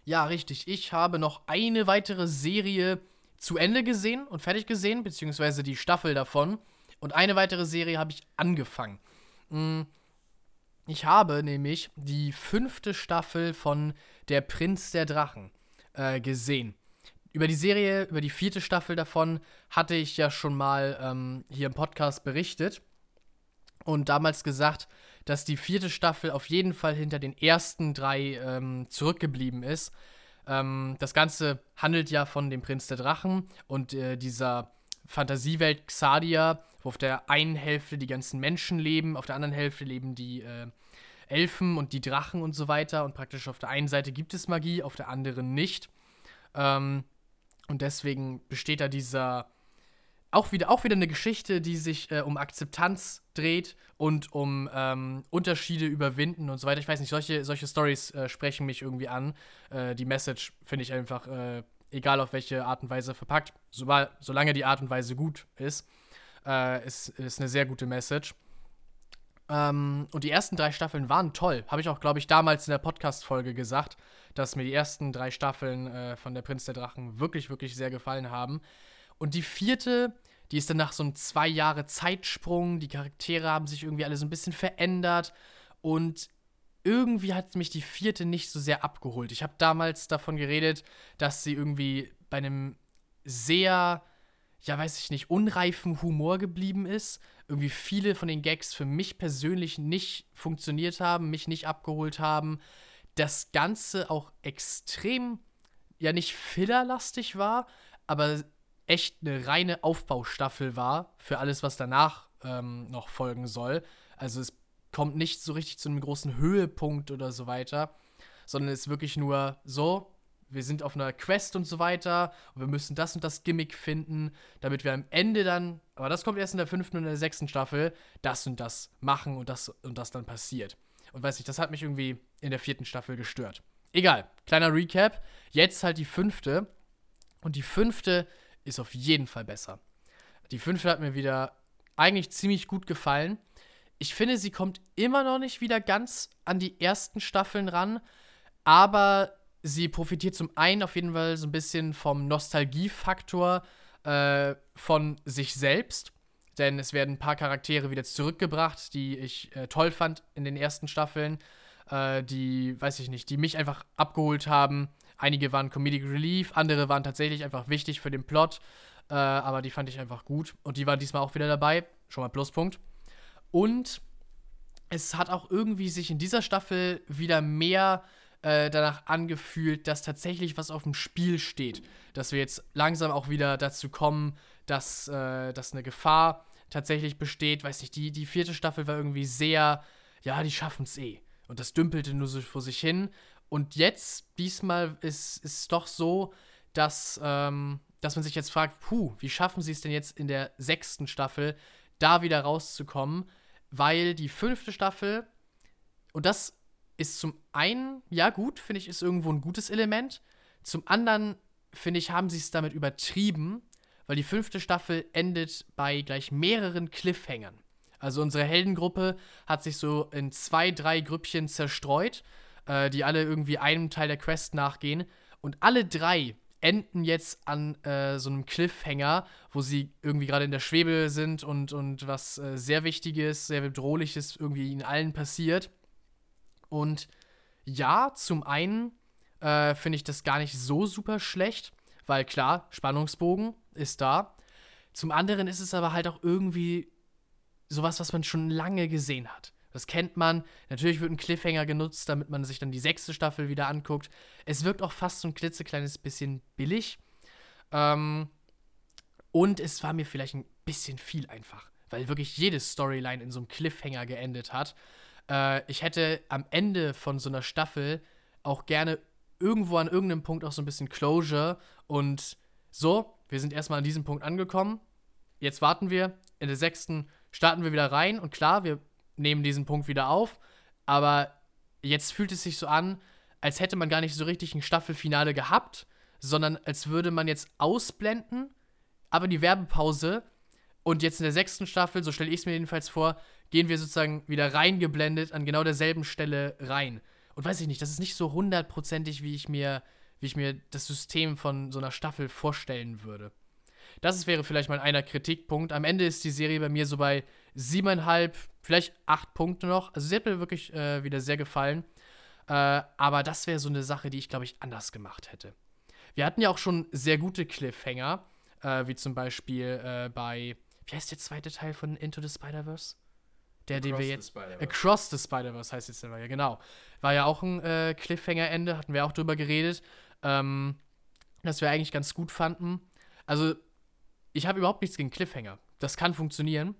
Ja, richtig. Ich habe noch eine weitere Serie zu Ende gesehen und fertig gesehen, beziehungsweise die Staffel davon. Und eine weitere Serie habe ich angefangen. Mm, Ich habe nämlich die fünfte Staffel von Der Prinz der Drachen äh, gesehen. Über die Serie, über die vierte Staffel davon hatte ich ja schon mal ähm, hier im Podcast berichtet und damals gesagt, dass die vierte Staffel auf jeden Fall hinter den ersten drei ähm, zurückgeblieben ist. Ähm, das Ganze handelt ja von dem Prinz der Drachen und äh, dieser Fantasiewelt Xadia, wo auf der einen Hälfte die ganzen Menschen leben, auf der anderen Hälfte leben die äh, Elfen und die Drachen und so weiter. Und praktisch auf der einen Seite gibt es Magie, auf der anderen nicht. Ähm, und deswegen besteht da dieser auch wieder, auch wieder eine Geschichte, die sich äh, um Akzeptanz dreht und um ähm, Unterschiede überwinden und so weiter. Ich weiß nicht, solche, solche Stories äh, sprechen mich irgendwie an. Äh, die Message finde ich einfach, äh, egal auf welche Art und Weise verpackt, sobald, solange die Art und Weise gut ist, äh, ist, ist eine sehr gute Message. Ähm, und die ersten drei Staffeln waren toll. Habe ich auch, glaube ich, damals in der Podcast-Folge gesagt, dass mir die ersten drei Staffeln äh, von Der Prinz der Drachen wirklich, wirklich sehr gefallen haben. Und die vierte, die ist dann nach so einem zwei Jahre Zeitsprung. Die Charaktere haben sich irgendwie alle so ein bisschen verändert. Und irgendwie hat mich die vierte nicht so sehr abgeholt. Ich habe damals davon geredet, dass sie irgendwie bei einem sehr, ja, weiß ich nicht, unreifen Humor geblieben ist. Irgendwie viele von den Gags für mich persönlich nicht funktioniert haben, mich nicht abgeholt haben. Das Ganze auch extrem, ja, nicht fillerlastig war, aber echt eine reine Aufbaustaffel war für alles, was danach ähm, noch folgen soll. Also es kommt nicht so richtig zu einem großen Höhepunkt oder so weiter, sondern es ist wirklich nur so, wir sind auf einer Quest und so weiter und wir müssen das und das Gimmick finden, damit wir am Ende dann, aber das kommt erst in der fünften und der sechsten Staffel, das und das machen und das und das dann passiert. Und weiß ich, das hat mich irgendwie in der vierten Staffel gestört. Egal, kleiner Recap. Jetzt halt die fünfte. Und die fünfte ist auf jeden Fall besser. Die fünfte hat mir wieder eigentlich ziemlich gut gefallen. Ich finde, sie kommt immer noch nicht wieder ganz an die ersten Staffeln ran, aber sie profitiert zum einen auf jeden Fall so ein bisschen vom Nostalgiefaktor äh, von sich selbst. Denn es werden ein paar Charaktere wieder zurückgebracht, die ich äh, toll fand in den ersten Staffeln. Äh, die, weiß ich nicht, die mich einfach abgeholt haben. Einige waren Comedic Relief, andere waren tatsächlich einfach wichtig für den Plot. Äh, aber die fand ich einfach gut. Und die waren diesmal auch wieder dabei. Schon mal Pluspunkt. Und es hat auch irgendwie sich in dieser Staffel wieder mehr äh, danach angefühlt, dass tatsächlich was auf dem Spiel steht. Dass wir jetzt langsam auch wieder dazu kommen, dass, äh, dass eine Gefahr tatsächlich besteht. Weiß nicht, die, die vierte Staffel war irgendwie sehr, ja, die schaffen es eh. Und das dümpelte nur so vor sich hin. Und jetzt, diesmal ist es doch so, dass, ähm, dass man sich jetzt fragt, puh, wie schaffen sie es denn jetzt in der sechsten Staffel, da wieder rauszukommen? Weil die fünfte Staffel, und das ist zum einen, ja gut, finde ich, ist irgendwo ein gutes Element. Zum anderen, finde ich, haben sie es damit übertrieben, weil die fünfte Staffel endet bei gleich mehreren Cliffhängern. Also unsere Heldengruppe hat sich so in zwei, drei Grüppchen zerstreut, äh, die alle irgendwie einem Teil der Quest nachgehen. Und alle drei enden jetzt an äh, so einem Cliffhanger, wo sie irgendwie gerade in der Schwebe sind und, und was äh, sehr Wichtiges, sehr Bedrohliches irgendwie ihnen allen passiert. Und ja, zum einen äh, finde ich das gar nicht so super schlecht, weil klar, Spannungsbogen ist da. Zum anderen ist es aber halt auch irgendwie sowas, was man schon lange gesehen hat. Das kennt man. Natürlich wird ein Cliffhanger genutzt, damit man sich dann die sechste Staffel wieder anguckt. Es wirkt auch fast so ein klitzekleines bisschen billig. Ähm, und es war mir vielleicht ein bisschen viel einfach, weil wirklich jede Storyline in so einem Cliffhanger geendet hat. Äh, ich hätte am Ende von so einer Staffel auch gerne irgendwo an irgendeinem Punkt auch so ein bisschen Closure und so, wir sind erstmal an diesem Punkt angekommen. Jetzt warten wir. In der sechsten starten wir wieder rein und klar, wir nehmen diesen Punkt wieder auf. Aber jetzt fühlt es sich so an, als hätte man gar nicht so richtig ein Staffelfinale gehabt, sondern als würde man jetzt ausblenden, aber die Werbepause und jetzt in der sechsten Staffel, so stelle ich es mir jedenfalls vor, gehen wir sozusagen wieder reingeblendet an genau derselben Stelle rein. Und weiß ich nicht, das ist nicht so hundertprozentig, wie ich mir, wie ich mir das System von so einer Staffel vorstellen würde. Das wäre vielleicht mal einer Kritikpunkt. Am Ende ist die Serie bei mir so bei siebeneinhalb, vielleicht acht Punkte noch. Also sie hat mir wirklich äh, wieder sehr gefallen. Äh, aber das wäre so eine Sache, die ich, glaube ich, anders gemacht hätte. Wir hatten ja auch schon sehr gute Cliffhanger, äh, wie zum Beispiel äh, bei, wie heißt der zweite Teil von Into the Spider-Verse? Der, den wir jetzt. Across the Spider-Verse heißt jetzt der ja, genau. War ja auch ein äh, Cliffhanger-Ende, hatten wir auch drüber geredet. Ähm, das wir eigentlich ganz gut fanden. Also, ich habe überhaupt nichts gegen Cliffhanger. Das kann funktionieren.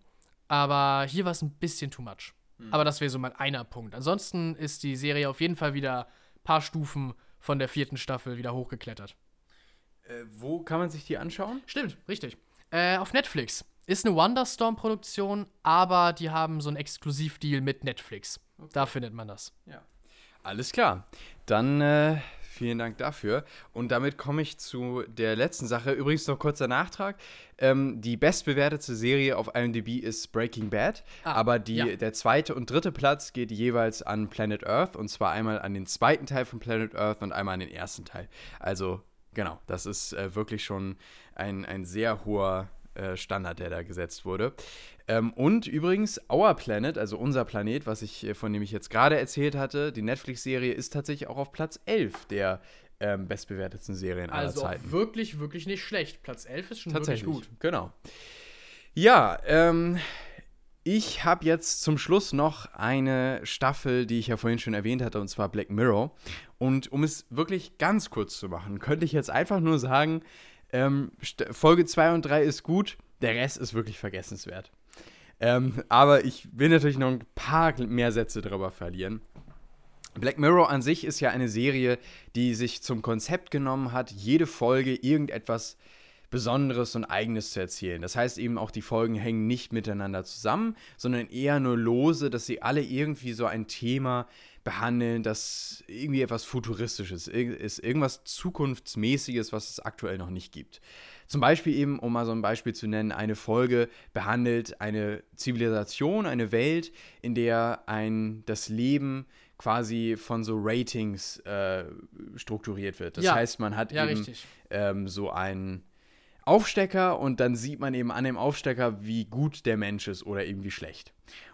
Aber hier war es ein bisschen too much. Mhm. Aber das wäre so mal einer Punkt. Ansonsten ist die Serie auf jeden Fall wieder ein paar Stufen von der vierten Staffel wieder hochgeklettert. Äh, wo kann man sich die anschauen? Stimmt, richtig. Äh, auf Netflix. Ist eine Wonderstorm-Produktion, aber die haben so einen Exklusivdeal mit Netflix. Okay. Da findet man das. Ja. Alles klar. Dann äh, vielen Dank dafür. Und damit komme ich zu der letzten Sache. Übrigens noch kurzer Nachtrag. Ähm, die bestbewertete Serie auf IMDb ist Breaking Bad, ah, aber die, ja. der zweite und dritte Platz geht jeweils an Planet Earth und zwar einmal an den zweiten Teil von Planet Earth und einmal an den ersten Teil. Also genau, das ist äh, wirklich schon ein, ein sehr hoher Standard, der da gesetzt wurde. Ähm, und übrigens, Our Planet, also unser Planet, was ich, äh, von dem ich jetzt gerade erzählt hatte, die Netflix-Serie ist tatsächlich auch auf Platz 11 der ähm, bestbewertetsten Serien aller Also Zeiten. wirklich, wirklich nicht schlecht. Platz 11 ist schon Tatsächlich wirklich gut. Genau. Ja, ähm, ich habe jetzt zum Schluss noch eine Staffel, die ich ja vorhin schon erwähnt hatte, und zwar Black Mirror. Und um es wirklich ganz kurz zu machen, könnte ich jetzt einfach nur sagen, ähm, Folge 2 und 3 ist gut, der Rest ist wirklich vergessenswert. Ähm, aber ich will natürlich noch ein paar mehr Sätze darüber verlieren. Black Mirror an sich ist ja eine Serie, die sich zum Konzept genommen hat, jede Folge irgendetwas Besonderes und Eigenes zu erzählen. Das heißt eben auch, die Folgen hängen nicht miteinander zusammen, sondern eher nur lose, dass sie alle irgendwie so ein Thema behandeln, das irgendwie etwas Futuristisches ist, irgendwas Zukunftsmäßiges, was es aktuell noch nicht gibt. Zum Beispiel eben, um mal so ein Beispiel zu nennen, eine Folge behandelt eine Zivilisation, eine Welt, in der ein das Leben quasi von so Ratings äh, strukturiert wird. Das Ja. heißt, man hat Ja, eben ähm, so einen Aufstecker und dann sieht man eben an dem Aufstecker, wie gut der Mensch ist oder eben wie schlecht.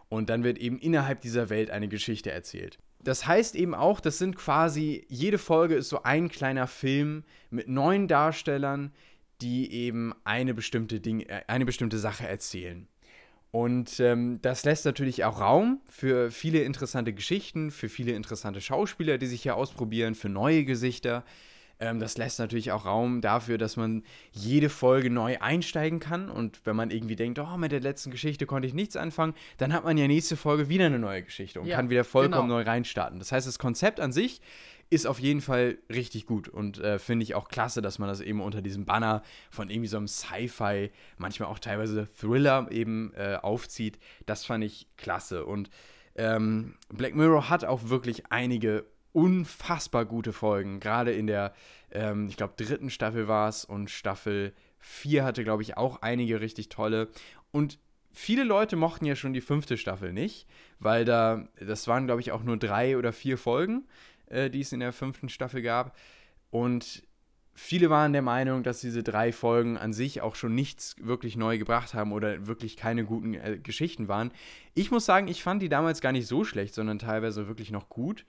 Und dann wird eben innerhalb dieser Welt eine Geschichte erzählt. Das heißt eben auch, das sind quasi, jede Folge ist so ein kleiner Film mit neun Darstellern, die eben eine bestimmte Ding, äh, eine bestimmte Sache erzählen. Und ähm, das lässt natürlich auch Raum für viele interessante Geschichten, für viele interessante Schauspieler, die sich hier ausprobieren, für neue Gesichter. Ähm, das lässt natürlich auch Raum dafür, dass man jede Folge neu einsteigen kann. Und wenn man irgendwie denkt, oh, mit der letzten Geschichte konnte ich nichts anfangen, dann hat man ja nächste Folge wieder eine neue Geschichte und Ja, kann wieder vollkommen genau. neu reinstarten. Das heißt, das Konzept an sich ist auf jeden Fall richtig gut und äh, finde ich auch klasse, dass man das eben unter diesem Banner von irgendwie so einem Sci-Fi, manchmal auch teilweise Thriller eben äh, aufzieht. Das fand ich klasse und ähm, Black Mirror hat auch wirklich einige unfassbar gute Folgen, gerade in der, ähm, ich glaube, dritten Staffel war es und Staffel 4 hatte, glaube ich, auch einige richtig tolle und Viele Leute mochten ja schon die fünfte Staffel nicht, weil da, das waren, glaube ich, auch nur drei oder vier Folgen äh, die es in der fünften Staffel gab. Und viele waren der Meinung, dass diese drei Folgen an sich auch schon nichts wirklich neu gebracht haben oder wirklich keine guten äh, Geschichten waren. Ich muss sagen, ich fand die damals gar nicht so schlecht, sondern teilweise wirklich noch gut.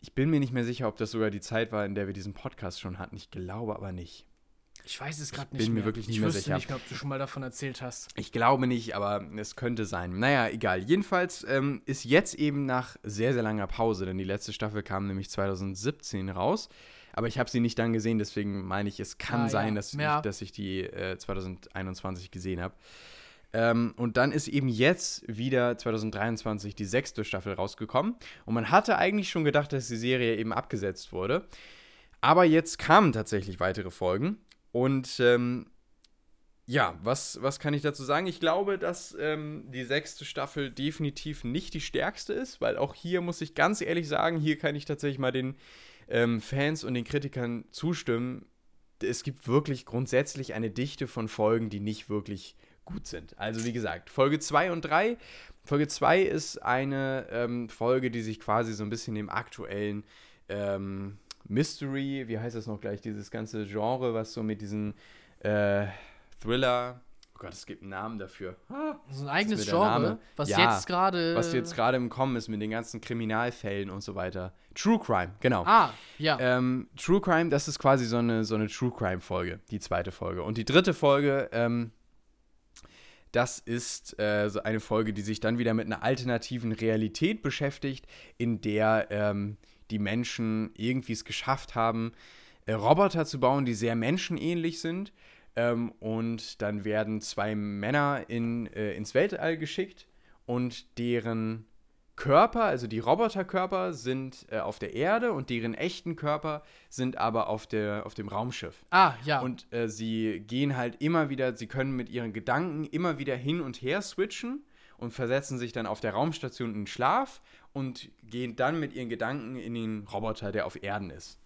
Ich bin mir nicht mehr sicher, ob das sogar die Zeit war, in der wir diesen Podcast schon hatten. Ich glaube aber nicht. Ich weiß es gerade bin nicht mir mehr. wirklich nicht ich mehr sicher. nicht mehr, ob du schon mal davon erzählt hast. Ich glaube nicht, aber es könnte sein. Naja, egal. Jedenfalls ähm, ist jetzt eben nach sehr, sehr langer Pause, denn die letzte Staffel kam nämlich 2017 raus. Aber ich habe sie nicht dann gesehen, deswegen meine ich, es kann Ah, ja. sein, dass, Ja. ich, dass ich die äh, 2021 gesehen habe. Ähm, und dann ist eben jetzt wieder 2023 die sechste Staffel rausgekommen. Und man hatte eigentlich schon gedacht, dass die Serie eben abgesetzt wurde. Aber jetzt kamen tatsächlich weitere Folgen. Und ähm, ja, was, was kann ich dazu sagen? Ich glaube, dass ähm, die sechste Staffel definitiv nicht die stärkste ist, weil auch hier muss ich ganz ehrlich sagen, hier kann ich tatsächlich mal den ähm, Fans und den Kritikern zustimmen. Es gibt wirklich grundsätzlich eine Dichte von Folgen, die nicht wirklich gut sind. Also wie gesagt, Folge 2 und 3. Folge 2 ist eine ähm, Folge, die sich quasi so ein bisschen dem aktuellen ähm, Mystery, wie heißt das noch gleich, dieses ganze Genre, was so mit diesen äh, Thriller, oh Gott, es gibt einen Namen dafür. So ein eigenes Genre, Name. was Ja, jetzt gerade. Was jetzt gerade im Kommen ist mit den ganzen Kriminalfällen und so weiter. True Crime, genau. Ah, ja. Ähm, True Crime, das ist quasi so eine, so eine True Crime-Folge, die zweite Folge. Und die dritte Folge, ähm, das ist äh, so eine Folge, die sich dann wieder mit einer alternativen Realität beschäftigt, in der ähm, die Menschen irgendwie es geschafft haben, äh, Roboter zu bauen, die sehr menschenähnlich sind. Ähm, und dann werden zwei Männer in, äh, ins Weltall geschickt und deren Körper, also die Roboterkörper, sind äh, auf der Erde und deren echten Körper sind aber auf, der, auf dem Raumschiff. ah, ja. Und äh, sie gehen halt immer wieder, sie können mit ihren Gedanken immer wieder hin und her switchen und versetzen sich dann auf der Raumstation in Schlaf und gehen dann mit ihren Gedanken in den Roboter, der auf Erden ist.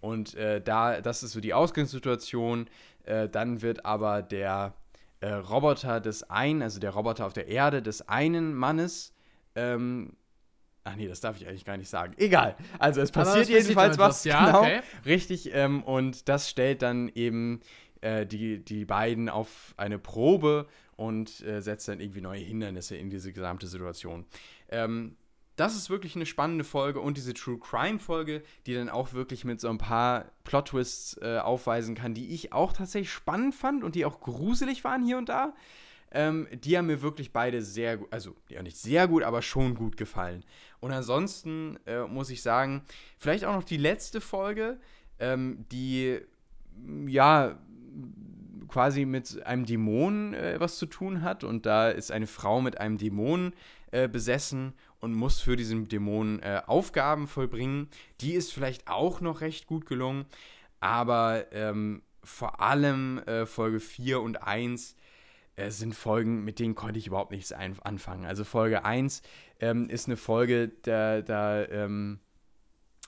Und äh, da, das ist so die Ausgangssituation. Äh, dann wird aber der äh, Roboter des einen, also der Roboter auf der Erde des einen Mannes, ähm, ach nee, das darf ich eigentlich gar nicht sagen. Egal. Also es passiert jedenfalls was. was, ja, genau. okay. Richtig. Ähm, und das stellt dann eben äh, die, die beiden auf eine Probe und äh, setzt dann irgendwie neue Hindernisse in diese gesamte Situation. Ähm, das ist wirklich eine spannende Folge und diese True Crime Folge, die dann auch wirklich mit so ein paar Plot Twists äh, aufweisen kann, die ich auch tatsächlich spannend fand und die auch gruselig waren hier und da. Ähm, die haben mir wirklich beide sehr gut, also ja nicht sehr gut, aber schon gut gefallen. Und ansonsten äh, muss ich sagen, vielleicht auch noch die letzte Folge, ähm, die ja quasi mit einem Dämon äh, was zu tun hat. Und da ist eine Frau mit einem Dämon äh, besessen und muss für diesen Dämon äh, Aufgaben vollbringen. Die ist vielleicht auch noch recht gut gelungen, aber ähm, vor allem äh, Folge 4 und 1 äh, sind Folgen, mit denen konnte ich überhaupt nichts anfangen. Also Folge 1 ähm, ist eine Folge, da, da ähm,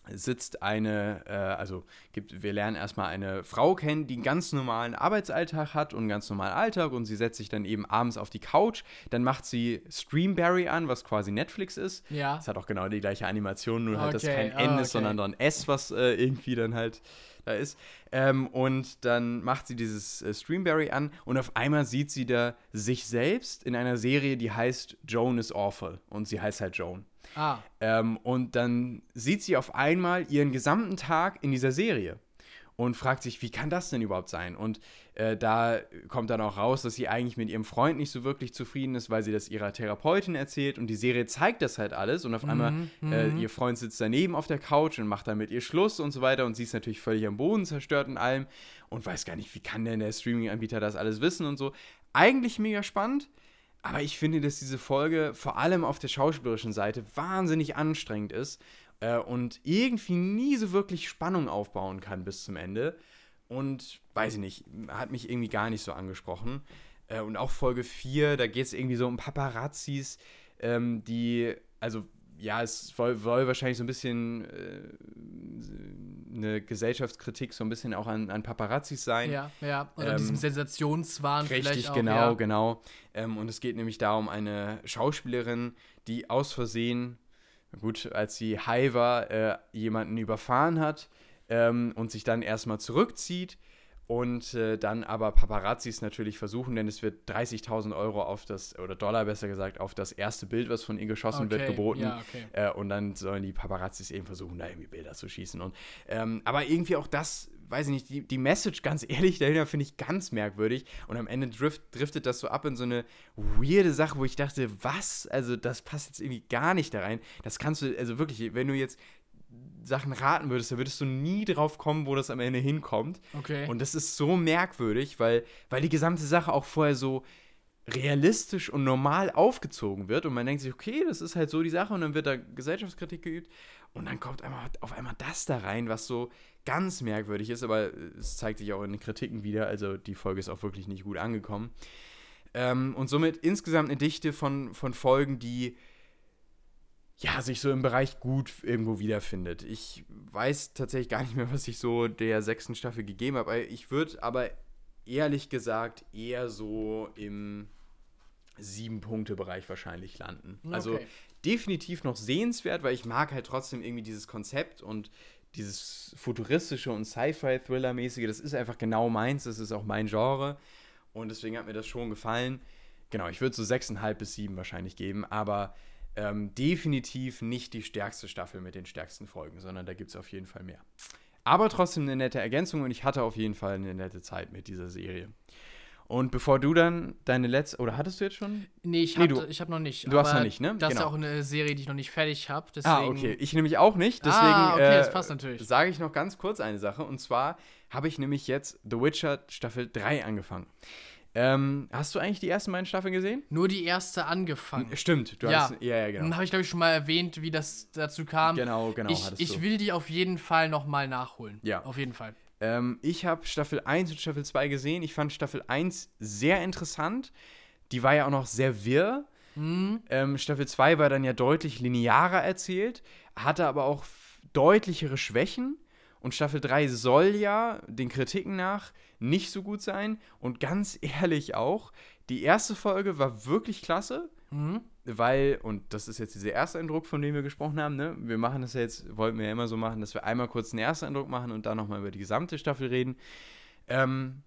sitzt eine, äh, also gibt, wir lernen erstmal eine Frau kennen, die einen ganz normalen Arbeitsalltag hat und einen ganz normalen Alltag und sie setzt sich dann eben abends auf die Couch. Dann macht sie Streamberry an, was quasi Netflix ist. Ja. Es hat auch genau die gleiche Animation, nur Okay, halt, dass kein ah, N okay. ist, sondern dann S, was äh, irgendwie dann halt da ist. Ähm, und dann macht sie dieses äh, Streamberry an und auf einmal sieht sie da sich selbst in einer Serie, die heißt Joan is Awful und sie heißt halt Joan. Ah, Ähm, und dann sieht sie auf einmal ihren gesamten Tag in dieser Serie und fragt sich, wie kann das denn überhaupt sein? Und äh, da kommt dann auch raus, dass sie eigentlich mit ihrem Freund nicht so wirklich zufrieden ist, weil sie das ihrer Therapeutin erzählt und die Serie zeigt das halt alles und auf einmal äh, ihr Freund sitzt daneben auf der Couch und macht dann mit ihr Schluss und so weiter und sie ist natürlich völlig am Boden zerstört und allem und weiß gar nicht, wie kann denn der Streaming-Anbieter das alles wissen und so. Eigentlich mega spannend, aber ich finde, dass diese Folge vor allem auf der schauspielerischen Seite wahnsinnig anstrengend ist äh, und irgendwie nie so wirklich Spannung aufbauen kann bis zum Ende. Und weiß ich nicht, hat mich irgendwie gar nicht so angesprochen. Äh, und auch Folge 4, da geht es irgendwie so um Paparazzis, ähm, die, also ja, es soll, soll wahrscheinlich so ein bisschen äh, eine Gesellschaftskritik so ein bisschen auch an, an Paparazzis sein. ja, ja. Oder Ähm, diesem Sensationswahn Richtig, vielleicht auch. genau, ja. genau. Ähm, und es geht nämlich darum, eine Schauspielerin, die aus Versehen, gut, als sie high war, äh, jemanden überfahren hat ähm, und sich dann erstmal zurückzieht und äh, dann aber Paparazzis natürlich versuchen, denn es wird 30.000 Euro auf das, oder Dollar besser gesagt, auf das erste Bild, was von ihr geschossen wird, Okay, geboten. ja, okay. Äh, und dann sollen die Paparazzis eben versuchen, da irgendwie Bilder zu schießen. Und, ähm, aber irgendwie auch das, weiß ich nicht, die, die Message, ganz ehrlich, dahinter finde ich ganz merkwürdig. Und am Ende drift, driftet das so ab in so eine weirde Sache, wo ich dachte, was? Also, das passt jetzt irgendwie gar nicht da rein. Das kannst du, also wirklich, wenn du jetzt Sachen raten würdest, da würdest du nie drauf kommen, wo das am Ende hinkommt. Okay. Und das ist so merkwürdig, weil, weil die gesamte Sache auch vorher so realistisch und normal aufgezogen wird und man denkt sich, okay, das ist halt so die Sache und dann wird da Gesellschaftskritik geübt und dann kommt einmal, auf einmal das da rein, was so ganz merkwürdig ist, aber es zeigt sich auch in den Kritiken wieder, also die Folge ist auch wirklich nicht gut angekommen. Ähm, und somit insgesamt eine Dichte von, von Folgen, die ja, sich so im Bereich gut irgendwo wiederfindet. Ich weiß tatsächlich gar nicht mehr, was ich so der sechsten Staffel gegeben habe. Ich würde aber ehrlich gesagt eher so im Sieben-Punkte-Bereich wahrscheinlich landen. Also Okay. definitiv noch sehenswert, weil ich mag halt trotzdem irgendwie dieses Konzept und dieses futuristische und Sci-Fi-Thriller-mäßige. Das ist einfach genau meins, das ist auch mein Genre. Und deswegen hat mir das schon gefallen. Genau, ich würde so 6,5 bis 7 wahrscheinlich geben, aber ähm, definitiv nicht die stärkste Staffel mit den stärksten Folgen, sondern da gibt es auf jeden Fall mehr. Aber trotzdem eine nette Ergänzung und ich hatte auf jeden Fall eine nette Zeit mit dieser Serie. Und bevor du dann deine letzte, oder hattest du jetzt schon? Nee, ich Nee, habe hab noch nicht. du hast noch nicht, ne? Das ist Genau. auch eine Serie, die ich noch nicht fertig habe. Ah, okay. Ich nämlich auch nicht. Deswegen Ah, okay, äh, das passt natürlich. sage ich noch ganz kurz eine Sache. Und zwar habe ich nämlich jetzt The Witcher Staffel 3 angefangen. Ähm, hast du eigentlich die ersten beiden Staffeln gesehen? Nur die erste angefangen. Stimmt, du Ja. hast. Ja, ja, Dann genau. habe ich, glaube ich, schon mal erwähnt, wie das dazu kam. Genau, genau. ich ich will die auf jeden Fall noch mal nachholen. Ja. Auf jeden Fall. Ähm, ich habe Staffel 1 und Staffel 2 gesehen. Ich fand Staffel 1 sehr interessant. Die war ja auch noch sehr wirr. Mhm. Ähm, Staffel 2 war dann ja deutlich linearer erzählt, hatte aber auch deutlichere Schwächen. Und Staffel 3 soll ja den Kritiken nach nicht so gut sein. Und ganz ehrlich auch, die erste Folge war wirklich klasse, Mhm. Weil, und das ist jetzt dieser erste Eindruck, von dem wir gesprochen haben, ne? Wir machen das ja jetzt, wollten wir ja immer so machen, dass wir einmal kurz einen ersten Eindruck machen und dann nochmal über die gesamte Staffel reden. Ähm,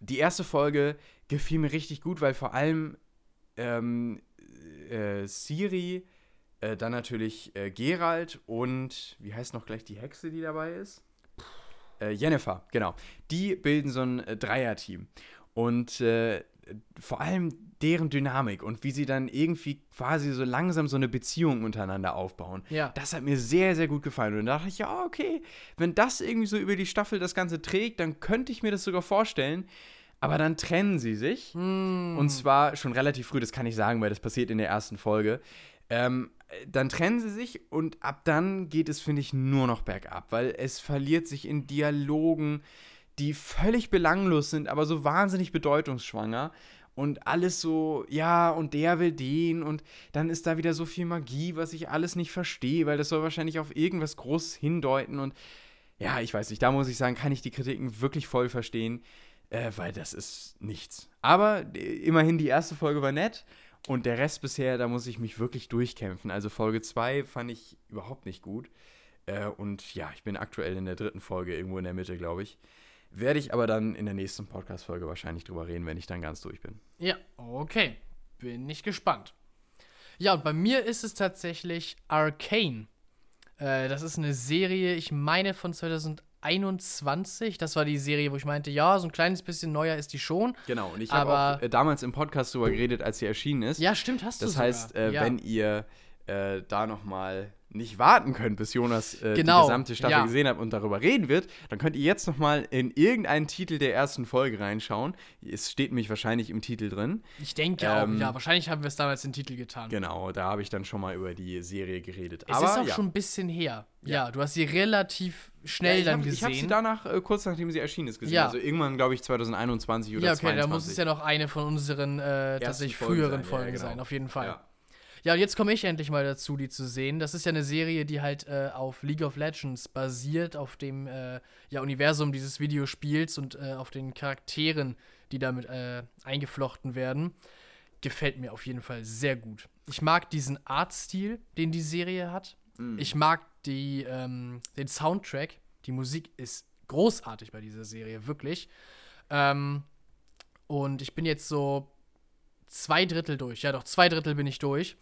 die erste Folge gefiel mir richtig gut, weil vor allem ähm, äh, Siri Äh, dann natürlich äh, Gerald und wie heißt noch gleich die Hexe, die dabei ist? Äh, Jennifer, genau. Die bilden so ein äh, Dreier-Team. Und äh, vor allem deren Dynamik und wie sie dann irgendwie quasi so langsam so eine Beziehung untereinander aufbauen. Ja. Das hat mir sehr, sehr gut gefallen. Und da dachte ich, ja, okay, wenn das irgendwie so über die Staffel das Ganze trägt, dann könnte ich mir das sogar vorstellen. Aber dann trennen sie sich. Hm. Und zwar schon relativ früh, das kann ich sagen, weil das passiert in der ersten Folge. Ähm, dann trennen sie sich und ab dann geht es, finde ich, nur noch bergab, weil es verliert sich in Dialogen, die völlig belanglos sind, aber so wahnsinnig bedeutungsschwanger. Und alles so, ja, und der will den und dann ist da wieder so viel Magie, was ich alles nicht verstehe, weil das soll wahrscheinlich auf irgendwas Großes hindeuten und ja, ich weiß nicht, da muss ich sagen, kann ich die Kritiken wirklich voll verstehen, äh, weil das ist nichts. Aber äh, immerhin die erste Folge war nett und der Rest bisher, da muss ich mich wirklich durchkämpfen. Also Folge 2 fand ich überhaupt nicht gut. Äh, und ja, ich bin aktuell in der dritten Folge, irgendwo in der Mitte, glaube ich. Werde ich aber dann in der nächsten Podcast-Folge wahrscheinlich drüber reden, wenn ich dann ganz durch bin. Ja, okay. Bin ich gespannt. Ja, und bei mir ist es tatsächlich Arcane. Äh, das ist eine Serie, ich meine von 2021. Das war die Serie, wo ich meinte, ja, so ein kleines bisschen neuer ist die schon. Genau, und ich habe auch äh, damals im Podcast drüber geredet, als sie erschienen ist. Ja, stimmt, hast du Das sogar. heißt, äh, ja. wenn ihr äh, da noch mal nicht warten könnt, bis Jonas äh, Genau, die gesamte Staffel ja. gesehen hat und darüber reden wird, dann könnt ihr jetzt noch mal in irgendeinen Titel der ersten Folge reinschauen. Es steht nämlich wahrscheinlich im Titel drin. Ich denke ähm, auch, ja, wahrscheinlich haben wir es damals den Titel getan. Genau, da habe ich dann schon mal über die Serie geredet. Es Aber ist auch ja. schon ein bisschen her. Ja, du hast sie relativ schnell ja, dann hab, Ich habe sie gesehen. danach, äh, kurz nachdem sie erschienen ist, gesehen. Ja. Also irgendwann, glaube ich, 2021 oder ja, okay, 2022. da muss es ja noch eine von unseren äh, tatsächlich Folgen früheren sein, ja, Folgen genau. sein, auf jeden Fall. Ja. Und jetzt komme ich endlich mal dazu, die zu sehen. Das ist ja eine Serie, die halt äh, auf League of Legends basiert, auf dem äh, ja, Universum dieses Videospiels und äh, auf den Charakteren, die damit äh, eingeflochten werden. Gefällt mir auf jeden Fall sehr gut. Ich mag diesen Artstil, den die Serie hat. Mhm. Ich mag die, ähm, den Soundtrack. Die Musik ist großartig bei dieser Serie, wirklich. Ähm, und ich bin jetzt so zwei Drittel durch. Ja, doch, zwei Drittel bin ich durch.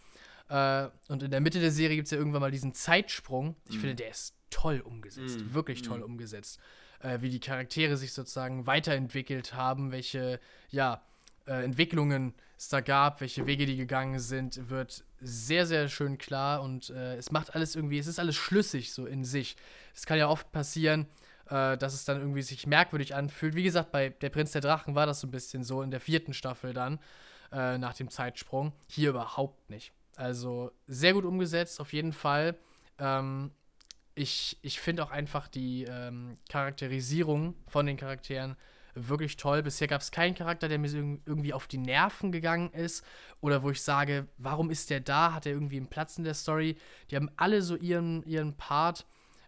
Äh, und in der Mitte der Serie gibt es ja irgendwann mal diesen Zeitsprung. Ich finde, der ist toll umgesetzt. Mhm. Wirklich toll umgesetzt. Äh, wie die Charaktere sich sozusagen weiterentwickelt haben, welche, ja, äh, Entwicklungen es da gab, welche Wege die gegangen sind, wird sehr, sehr schön klar und äh, es macht alles irgendwie, es ist alles schlüssig so in sich. Es kann ja oft passieren, äh, dass es dann irgendwie sich merkwürdig anfühlt. Wie gesagt, bei Der Prinz der Drachen war das so ein bisschen so in der vierten Staffel dann, äh, nach dem Zeitsprung. Hier überhaupt nicht. Also sehr gut umgesetzt, auf jeden Fall. Ähm, ich ich finde auch einfach die ähm, Charakterisierung von den Charakteren wirklich toll. Bisher gab es keinen Charakter, der mir irgendwie auf die Nerven gegangen ist oder wo ich sage, warum ist der da? Hat er irgendwie einen Platz in der Story? Die haben alle so ihren, ihren Part.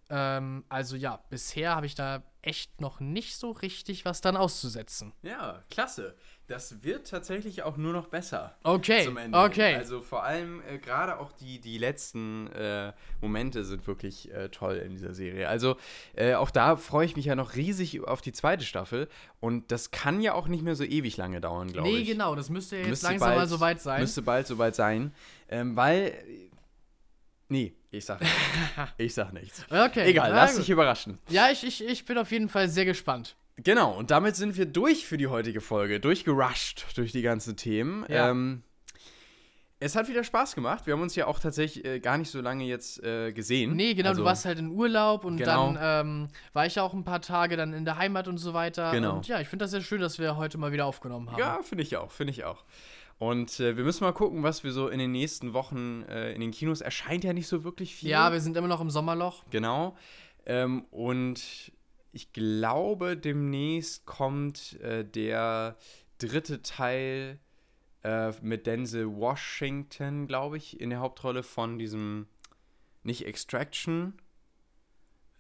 Ähm, also ja, bisher habe ich da echt noch nicht so richtig was dann auszusetzen. Ja, klasse. Das wird tatsächlich auch nur noch besser. Okay, zum Ende. okay. Also vor allem äh, gerade auch die, die letzten äh, Momente sind wirklich äh, toll in dieser Serie. Also äh, auch da freue ich mich ja noch riesig auf die zweite Staffel. Und das kann ja auch nicht mehr so ewig lange dauern, glaube Nee, ich. genau, das müsste ja jetzt Müsste langsam bald- mal soweit sein. Müsste bald soweit sein. Ähm, weil. Nee, ich sag nichts. ich sag nichts. Okay, Egal, lass gut. dich überraschen. Ja, ich, ich, ich bin auf jeden Fall sehr gespannt. Genau, und damit sind wir durch für die heutige Folge, durchgerusht durch die ganzen Themen. Ja. Ähm, es hat wieder Spaß gemacht. Wir haben uns ja auch tatsächlich äh, gar nicht so lange jetzt äh, gesehen. Nee, genau, Also, du warst halt in Urlaub und Genau. dann ähm, war ich ja auch ein paar Tage dann in der Heimat und so weiter. Genau. Und ja, ich finde das sehr schön, dass wir heute mal wieder aufgenommen haben. Ja, finde ich auch, finde ich auch. Und äh, wir müssen mal gucken, was wir so in den nächsten Wochen äh, in den Kinos erscheint ja nicht so wirklich viel. Ja, wir sind immer noch im Sommerloch. Genau. Ähm, und ich glaube, demnächst kommt äh, der dritte Teil äh, mit Denzel Washington, glaube ich, in der Hauptrolle von diesem, nicht Extraction,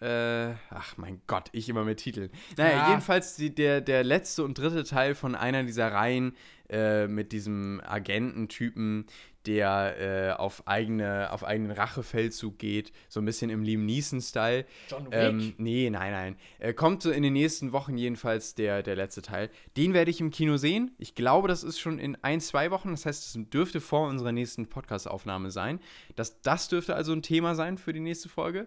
äh, ach mein Gott, ich immer mit Titeln. Naja, Ja. jedenfalls die, der, der letzte und dritte Teil von einer dieser Reihen äh, mit diesem Agententypen, der äh, auf, eigene, auf eigenen Rachefeldzug geht, so ein bisschen im Liam Neeson-Style. John Wick? Ähm, nee, nein, nein. Äh, kommt so in den nächsten Wochen jedenfalls der, der letzte Teil. Den werde ich im Kino sehen. Ich glaube, das ist schon in ein, zwei Wochen. Das heißt, es dürfte vor unserer nächsten Podcast-Aufnahme sein. Das, das dürfte also ein Thema sein für die nächste Folge.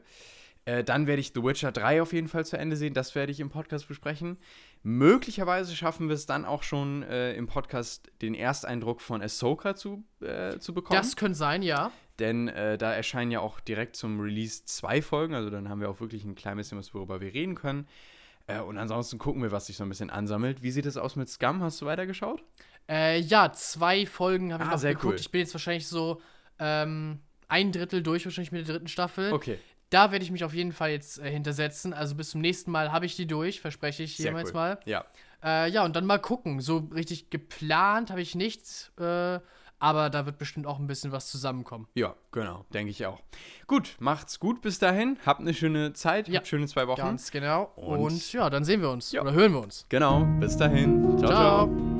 Äh, dann werde ich The Witcher 3 auf jeden Fall zu Ende sehen. Das werde ich im Podcast besprechen. Möglicherweise schaffen wir es dann auch schon äh, im Podcast den Ersteindruck von Ahsoka zu, äh, zu bekommen. Das könnte sein, ja. Denn äh, da erscheinen ja auch direkt zum Release zwei Folgen. Also dann haben wir auch wirklich ein klein bisschen was, worüber wir reden können. Äh, und ansonsten gucken wir, was sich so ein bisschen ansammelt. Wie sieht es aus mit Scum? Hast du weitergeschaut? Äh, ja, zwei Folgen habe ich Ah, noch sehr geguckt. cool. Ich bin jetzt wahrscheinlich so ähm, ein Drittel durch, wahrscheinlich mit der dritten Staffel. Okay. Da werde ich mich auf jeden Fall jetzt äh, hintersetzen. Also bis zum nächsten Mal habe ich die durch, verspreche ich jetzt cool. mal. Ja. Äh, ja, und dann mal gucken. So richtig geplant habe ich nichts, äh, aber da wird bestimmt auch ein bisschen was zusammenkommen. Ja, genau. Denke ich auch. Gut, macht's gut bis dahin. Habt eine schöne Zeit. Ja, Habt schöne zwei Wochen. Ganz genau. Und- Und, ja, dann sehen wir uns Ja. oder hören wir uns. Genau. Bis dahin. ciao. ciao. Ciao.